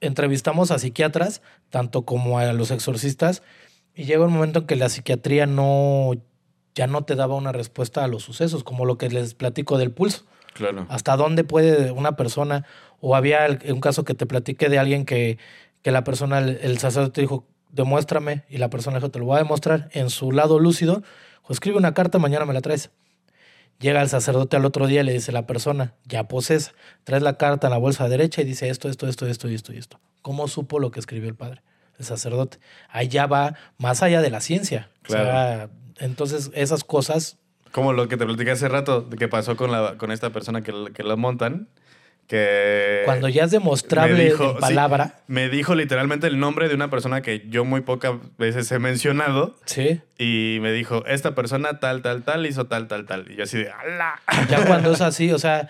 Entrevistamos a psiquiatras, tanto como a los exorcistas, y llega un momento en que la psiquiatría no ya no te daba una respuesta a los sucesos, como lo que les platico del pulso. Claro. ¿Hasta dónde puede una persona? O había el- un caso que te platiqué de alguien que, que la persona, el, el sacerdote dijo, demuéstrame, y la persona dijo, te lo voy a demostrar. En su lado lúcido, dijo, escribe una carta, mañana me la traes. Llega el sacerdote al otro día y le dice la persona, ya posesa, traes la carta en la bolsa derecha y dice esto, esto, esto, esto y esto y esto. ¿Cómo supo lo que escribió el padre, el sacerdote? Ahí ya va más allá de la ciencia. O sea, entonces, esas cosas Como lo que te platicé hace rato, de que pasó con, la, con esta persona que, que lo montan, que... Cuando ya es demostrable me dijo- en palabra, sí, me dijo literalmente el nombre de una persona que yo muy pocas veces he mencionado sí. y me dijo, esta persona tal, tal, tal, hizo tal, tal, tal. Y yo así de, ¡ala! Ya cuando es así, o sea,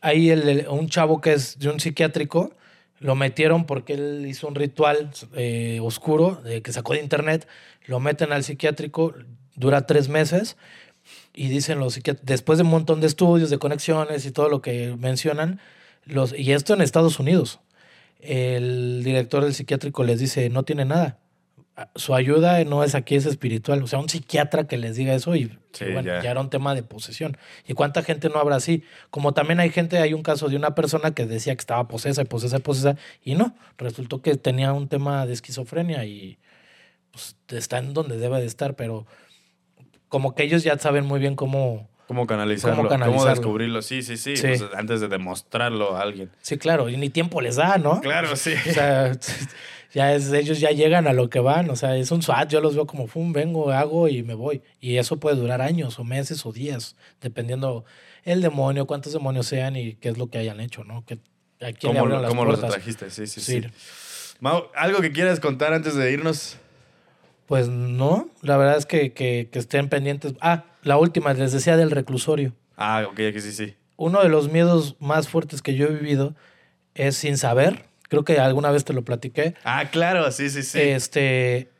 hay el- el- un chavo que es de un psiquiátrico, lo metieron porque él hizo un ritual eh, oscuro eh, que sacó de internet, lo meten al psiquiátrico, dura tres meses y dicen los psiquiatras, después de un montón de estudios, de conexiones y todo lo que mencionan, los, y esto en Estados Unidos, el director del psiquiátrico les dice, no tiene nada. Su ayuda no es aquí, es espiritual. O sea, un psiquiatra que les diga eso y, Sí, bueno, ya. ya. era un tema de posesión. ¿Y cuánta gente no habrá así? Como también hay gente, hay un caso de una persona que decía que estaba posesa y posesa y posesa y no, resultó que tenía un tema de esquizofrenia y pues está en donde debe de estar, pero como que ellos ya saben muy bien cómo... ¿Cómo canalizarlo? ¿Cómo ¿Cómo, canalizarlo? descubrirlo? Sí, sí, sí. Sí. pues, antes de demostrarlo a alguien. Sí, claro, y ni tiempo les da, ¿no? Claro, sí. O sea, ya es, ellos ya llegan a lo que van, o sea, es un SWAT, yo los veo como, fum, vengo, hago y me voy. Y eso puede durar años o meses o días, dependiendo el demonio, cuántos demonios sean y qué es lo que hayan hecho, ¿no? Que, a quién ¿Cómo, las cómo los trajiste? Sí, sí, Sí. sí. Mau, ¿algo que quieras contar antes de irnos? Pues no, la verdad es que, que, que estén pendientes. Ah, la última, les decía del reclusorio. Ah, ok, sí, sí. Uno de los miedos más fuertes que yo he vivido es sin saber, creo que alguna vez te lo platiqué, Ah, claro, sí, sí, sí. Este,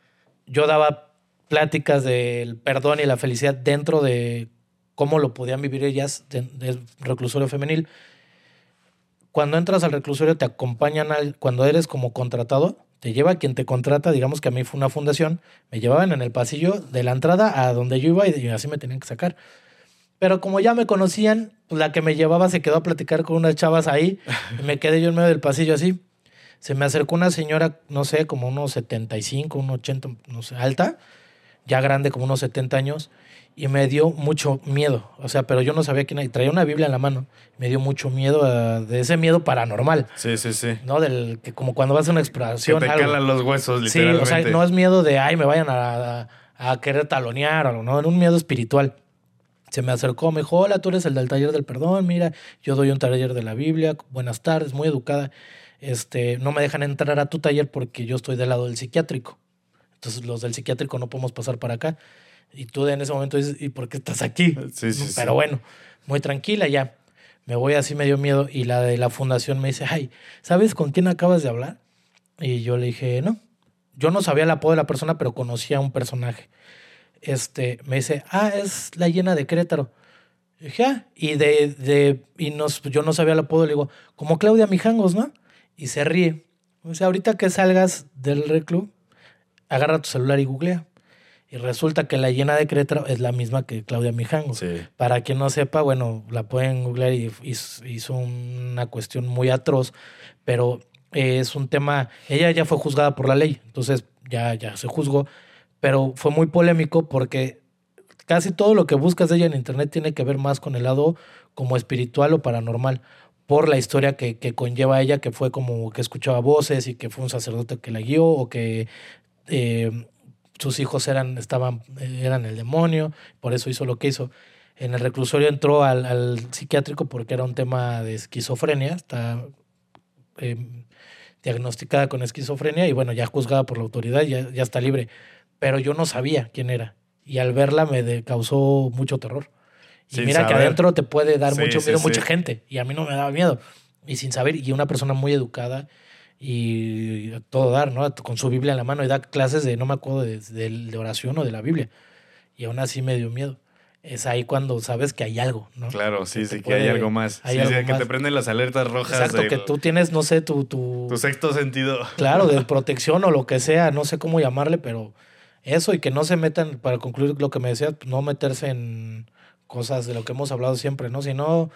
yo daba pláticas del perdón y la felicidad dentro de cómo lo podían vivir ellas de- del reclusorio femenil. Cuando entras al reclusorio te acompañan al, cuando eres como contratado, te lleva quien te contrata, digamos que a mí fue una fundación, me llevaban en el pasillo de la entrada a donde yo iba y, así me tenían que sacar. Pero como ya me conocían, pues la que me llevaba se quedó a platicar con unas chavas ahí y me quedé yo en medio del pasillo así. Se me acercó una señora, no sé, como unos 75, unos 80, no sé, alta, ya grande, como unos 70 años, y me dio mucho miedo. O sea, pero yo no sabía quién era. Traía una Biblia en la mano. Me dio mucho miedo, ah, de ese miedo paranormal, Sí, sí, sí. ¿no? Del que como cuando vas a una Que exploración. te algo. calan los huesos, Sí, literalmente. o sea, no es miedo de, ay, me vayan a, a- a querer talonear o algo, no, era un miedo espiritual. Se me acercó, me dijo, hola, tú eres el del taller del perdón, mira, yo doy un taller de la Biblia, buenas tardes, muy educada. Este, no me dejan entrar a tu taller porque yo estoy del lado del psiquiátrico. Entonces los del psiquiátrico no podemos pasar para acá. Y tú en ese momento dices, ¿y por qué estás aquí? Sí, sí, sí. Pero bueno, muy tranquila ya. Me voy así, me dio miedo. Y la de la fundación me dice, ay, ¿sabes con quién acabas de hablar? Y yo le dije, no. Yo no sabía el apodo de la persona, pero conocía a un personaje. Este, me dice, ah, es la llena de Querétaro. Y dije, ah, y de, de, y nos, yo no sabía el apodo, le digo, como Claudia Mijangos, ¿no? Y se ríe. O sea, ahorita que salgas del reclu, agarra tu celular y googlea. Y resulta que la llena de Querétaro es la misma que Claudia Mijangos. Sí. Para quien no sepa, bueno, la pueden googlear y hizo, hizo una cuestión muy atroz, pero eh, es un tema, ella ya fue juzgada por la ley, entonces ya, ya se juzgó, pero fue muy polémico porque casi todo lo que buscas de ella en internet tiene que ver más con el lado como espiritual o paranormal, por la historia que, que conlleva ella, que fue como que escuchaba voces y que fue un sacerdote que la guió o que eh, sus hijos eran, estaban, eran el demonio, por eso hizo lo que hizo. En el reclusorio entró al, al psiquiátrico porque era un tema de esquizofrenia, está eh, diagnosticada con esquizofrenia y bueno, ya juzgada por la autoridad, ya, ya está libre. Pero yo no sabía quién era y al verla me de- causó mucho terror. Y Sin mira que adentro te puede dar Sí, mucho miedo sí. mucha gente y a mí no me daba miedo. Y sin saber, y una persona muy educada y todo dar, ¿no? Con su Biblia en la mano y da clases de, no me acuerdo, de, de- de oración o de la Biblia. Y aún así me dio miedo. Es ahí cuando sabes que hay algo, ¿no? Claro, sí, Que sí, te que hay puede- algo más. hay sí, sí, algo que te más. prenden las alertas rojas. Exacto, de- que tú tienes, no sé, tu, tu, Tu sexto sentido. claro, de protección o lo que sea, no sé cómo llamarle, pero eso y que no se metan, para concluir lo que me decías, no meterse en cosas de lo que hemos hablado siempre, ¿no? Sino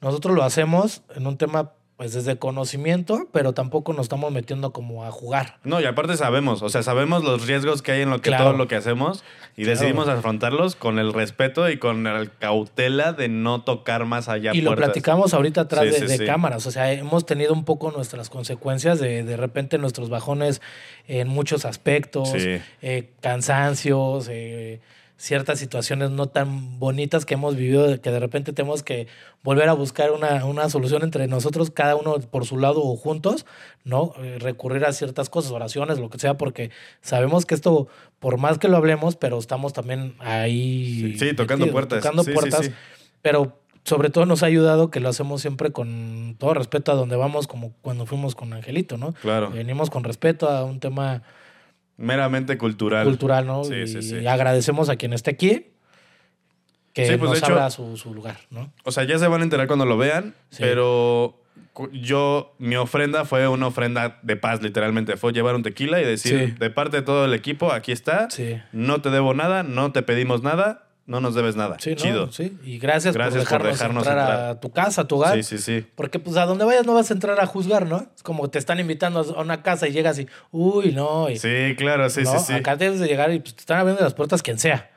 nosotros lo hacemos en un tema, pues desde conocimiento, pero tampoco nos estamos metiendo como a jugar. No, y aparte sabemos, o sea, sabemos los riesgos que hay en lo que Claro. todo lo que hacemos y Claro. decidimos afrontarlos con el respeto y con la cautela de no tocar más allá y lo platicamos ahorita atrás Sí, de, sí, de sí. cámaras. O sea, hemos tenido un poco nuestras consecuencias de de repente nuestros bajones en muchos aspectos, eh, cansancios, eh, ciertas situaciones no tan bonitas que hemos vivido, que de repente tenemos que volver a buscar una, una solución entre nosotros, cada uno por su lado o juntos, ¿no? Eh, recurrir a ciertas cosas, oraciones, lo que sea, porque sabemos que esto, por más que lo hablemos, pero estamos también ahí. Sí, sí, tocando metidos, puertas. Tocando sí, puertas. sí. Pero sobre todo nos ha ayudado que lo hacemos siempre con todo respeto a donde vamos, como cuando fuimos con Angelito, ¿no? Claro, Venimos con respeto a un tema meramente cultural. cultural, ¿no? Sí, y sí, sí. agradecemos a quien esté aquí que Sí, pues, de nos hecho- abra su, su lugar, ¿no? O sea, ya se van a enterar cuando lo vean, Sí. pero yo, mi ofrenda fue una ofrenda de paz, literalmente. Fue llevar un tequila y decir, Sí. de parte de todo el equipo, aquí está, Sí. no te debo nada, no te pedimos nada, no nos debes nada. Sí, ¿no? Chido. Sí. Y gracias, Gracias por por dejarnos, dejarnos entrar, entrar. a tu casa, a tu hogar. Sí, sí, sí. Porque pues a donde vayas no vas a entrar a juzgar, ¿no? Es como te están invitando a una casa y llegas y, uy, no. Y, Sí, claro, sí, ¿no? sí, sí. Acá debes de llegar y pues, te están abriendo las puertas quien sea.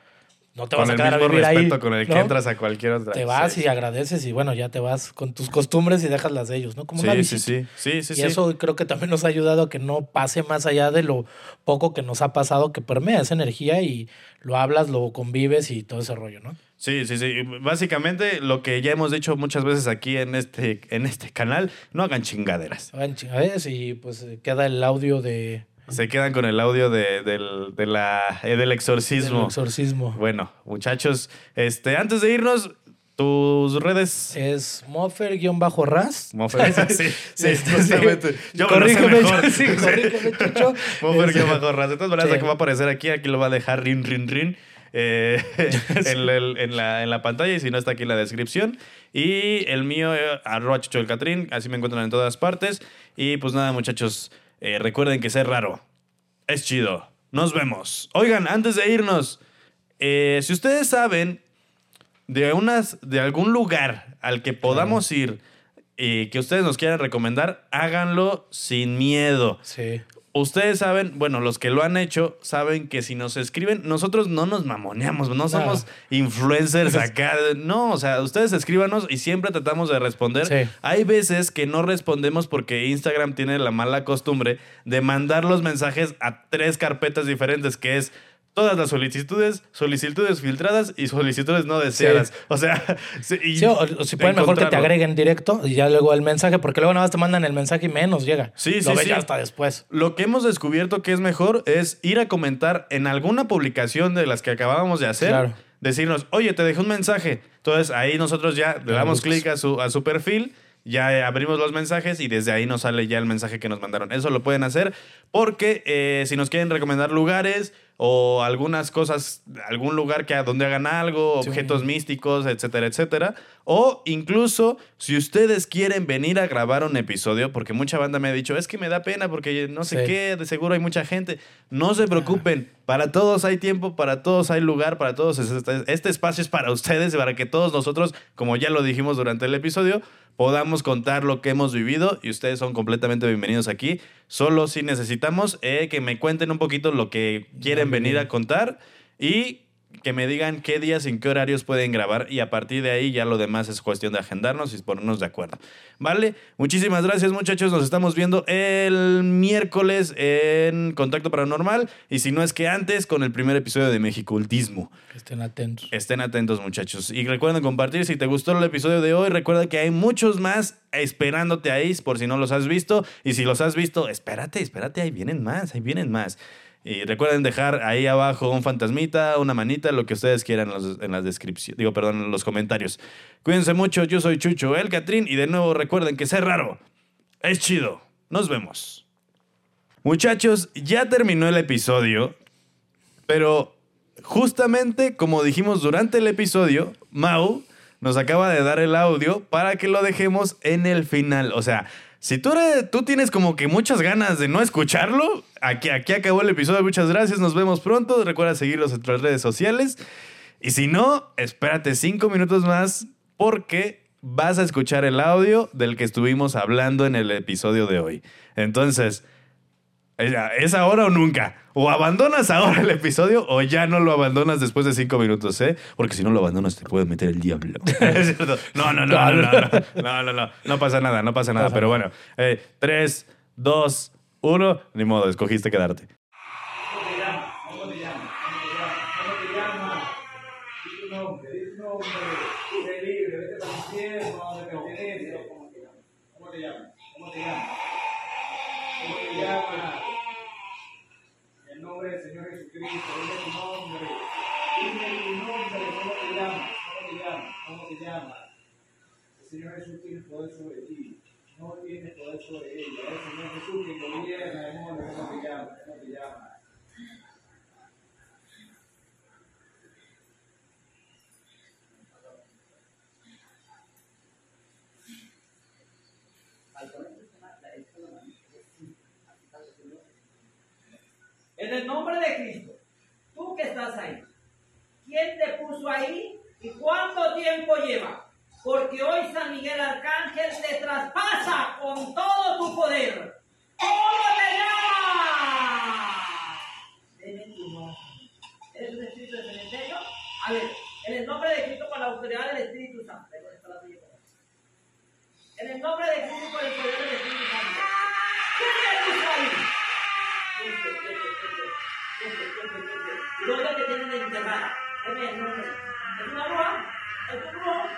No te vas con a el quedar a mismo vivir respeto ahí. con el que entras a cualquier otra. Te vas sí. y agradeces y bueno, ya te vas con tus costumbres y dejas las de ellos, ¿no? Como una Sí, sí, visita. sí. Sí, sí, y eso creo que también nos ha ayudado a que no pase más allá de lo poco que nos ha pasado, que permea esa energía y lo hablas, lo convives y todo ese rollo, ¿no? Sí, sí, sí. Básicamente lo que ya hemos dicho muchas veces aquí en este, en este canal, no hagan chingaderas. Hagan chingaderas y pues queda el audio de, Se quedan con el audio de- del, de la, eh, del exorcismo. del exorcismo. Bueno, muchachos, este, antes de irnos, tus redes. Es Moffer-Ras. Mofer, sí, sí, sí. Yo me lo sé Corrígeme, mejor. sí, corrígeme, Chucho. Mofer, Ese- guion bajo raza. De todas maneras, Sí. aquí va a aparecer aquí, aquí lo va a dejar rin, rin, rin. eh, en, el- en la, en la pantalla y si no está aquí en la descripción. Y el mío, eh, arroba Chucho del Catrín, así me encuentran en todas partes. Y pues nada, muchachos, eh, recuerden que ser raro es chido. Nos vemos. Oigan, antes de irnos, eh, si ustedes saben de, unas, de algún lugar al que podamos ir y que ustedes nos quieran recomendar, háganlo sin miedo. Sí. Ustedes saben, bueno, los que lo han hecho, saben que si nos escriben, nosotros no nos mamoneamos, no somos influencers acá. No, o sea, ustedes escríbanos y siempre tratamos de responder. Sí. Hay veces que no respondemos porque Instagram tiene la mala costumbre de mandar los mensajes a tres carpetas diferentes, que es todas las solicitudes, solicitudes filtradas y solicitudes no deseadas. O sea, sí, y Sí, o, o si pueden mejor que te agreguen directo y ya luego el mensaje, porque luego nada más te mandan el mensaje y menos llega. Sí, Lo sí, ves ya hasta después. Lo que hemos descubierto que es mejor es ir a comentar en alguna publicación de las que acabábamos de hacer. Claro. Decirnos, oye, te dejé un mensaje. Entonces ahí nosotros ya le damos buscas. clic a su, a su perfil, ya abrimos los mensajes y desde ahí nos sale ya el mensaje que nos mandaron. Eso lo pueden hacer porque eh, si nos quieren recomendar lugares o algunas cosas, algún lugar que donde hagan algo, Sí. objetos místicos, etcétera, etcétera. O incluso si ustedes quieren venir a grabar un episodio, porque mucha banda me ha dicho, es que me da pena porque no sé Sí. qué, de seguro hay mucha gente. No se preocupen, para todos hay tiempo, para todos hay lugar, para todos es- este, este espacio es para ustedes, para que todos nosotros, como ya lo dijimos durante el episodio, podamos contar lo que hemos vivido y ustedes son completamente bienvenidos aquí. Solo si necesitamos eh, que me cuenten un poquito lo que quieren venir a contar y que me digan qué días y en qué horarios pueden grabar y a partir de ahí ya lo demás es cuestión de agendarnos y ponernos de acuerdo. ¿Vale? Muchísimas gracias muchachos, nos estamos viendo el miércoles en Contacto Paranormal y si no es que antes con el primer episodio de México Ultismo. Estén atentos. Estén atentos muchachos y recuerden compartir si te gustó el episodio de hoy, recuerda que hay muchos más esperándote ahí por si no los has visto y si los has visto, espérate, espérate, ahí vienen más, ahí vienen más. Y recuerden dejar ahí abajo un fantasmita, una manita, lo que ustedes quieran en, los- las descripciones. Digo, perdón, en los comentarios. Cuídense mucho, yo soy Chucho, el Catrín, y de nuevo recuerden que ser raro es chido. Nos vemos. Muchachos, ya terminó el episodio, pero justamente como dijimos durante el episodio, Mau nos acaba de dar el audio para que lo dejemos en el final. O sea, si tú, eres- tú tienes como que muchas ganas de no escucharlo, aquí, aquí acabó el episodio. Muchas gracias, nos vemos pronto. Recuerda seguirlos en nuestras redes sociales. Y si no, espérate cinco minutos más porque vas a escuchar el audio del que estuvimos hablando en el episodio de hoy. Entonces, es es ahora o nunca. O abandonas ahora el episodio o ya no lo abandonas después de cinco minutos, ¿eh? Porque si no lo abandonas te puede meter el diablo. ¿Es cierto? No, no, no, no, no, no, no, no, no, no pasa nada, no pasa nada. Pasa Pero bueno, eh, tres, dos, uno, ni modo, escogiste quedarte. ¿Cómo te llamas? ¿Cómo te llamas? ¿Cómo te llamas? Di tu nombre, di tu nombre. Sé libre, vete para el infierno, donde perteneces. ¿Cómo te llamas? ¿Cómo te llamas? ¿Cómo te llamas? En el nombre del Señor Jesucristo, dime tu nombre. Dime tu nombre, ¿cómo te llamas? ¿Cómo te llamas? ¿Cómo te llamas? El Señor Jesús tiene poder sobre ti. No tiene poder sobre ella. El Señor Jesús quien gobierna, demonio. ¿Cómo te llamas? ¿Cómo te llamas? En el nombre de Cristo, tú que estás ahí, ¿quién te puso ahí y cuánto tiempo lleva? Porque hoy San Miguel Arcángel te traspasa con todo tu poder. ¿Cómo te nombre. ¿Eres un espíritu de? A ver, en el nombre de Cristo con la autoridad del Espíritu Santo. La. En el nombre de Cristo con el poder del Espíritu Santo. 对对对对，罗家的爷爷爷爷在哪？那边那边，那边罗啊，那边罗。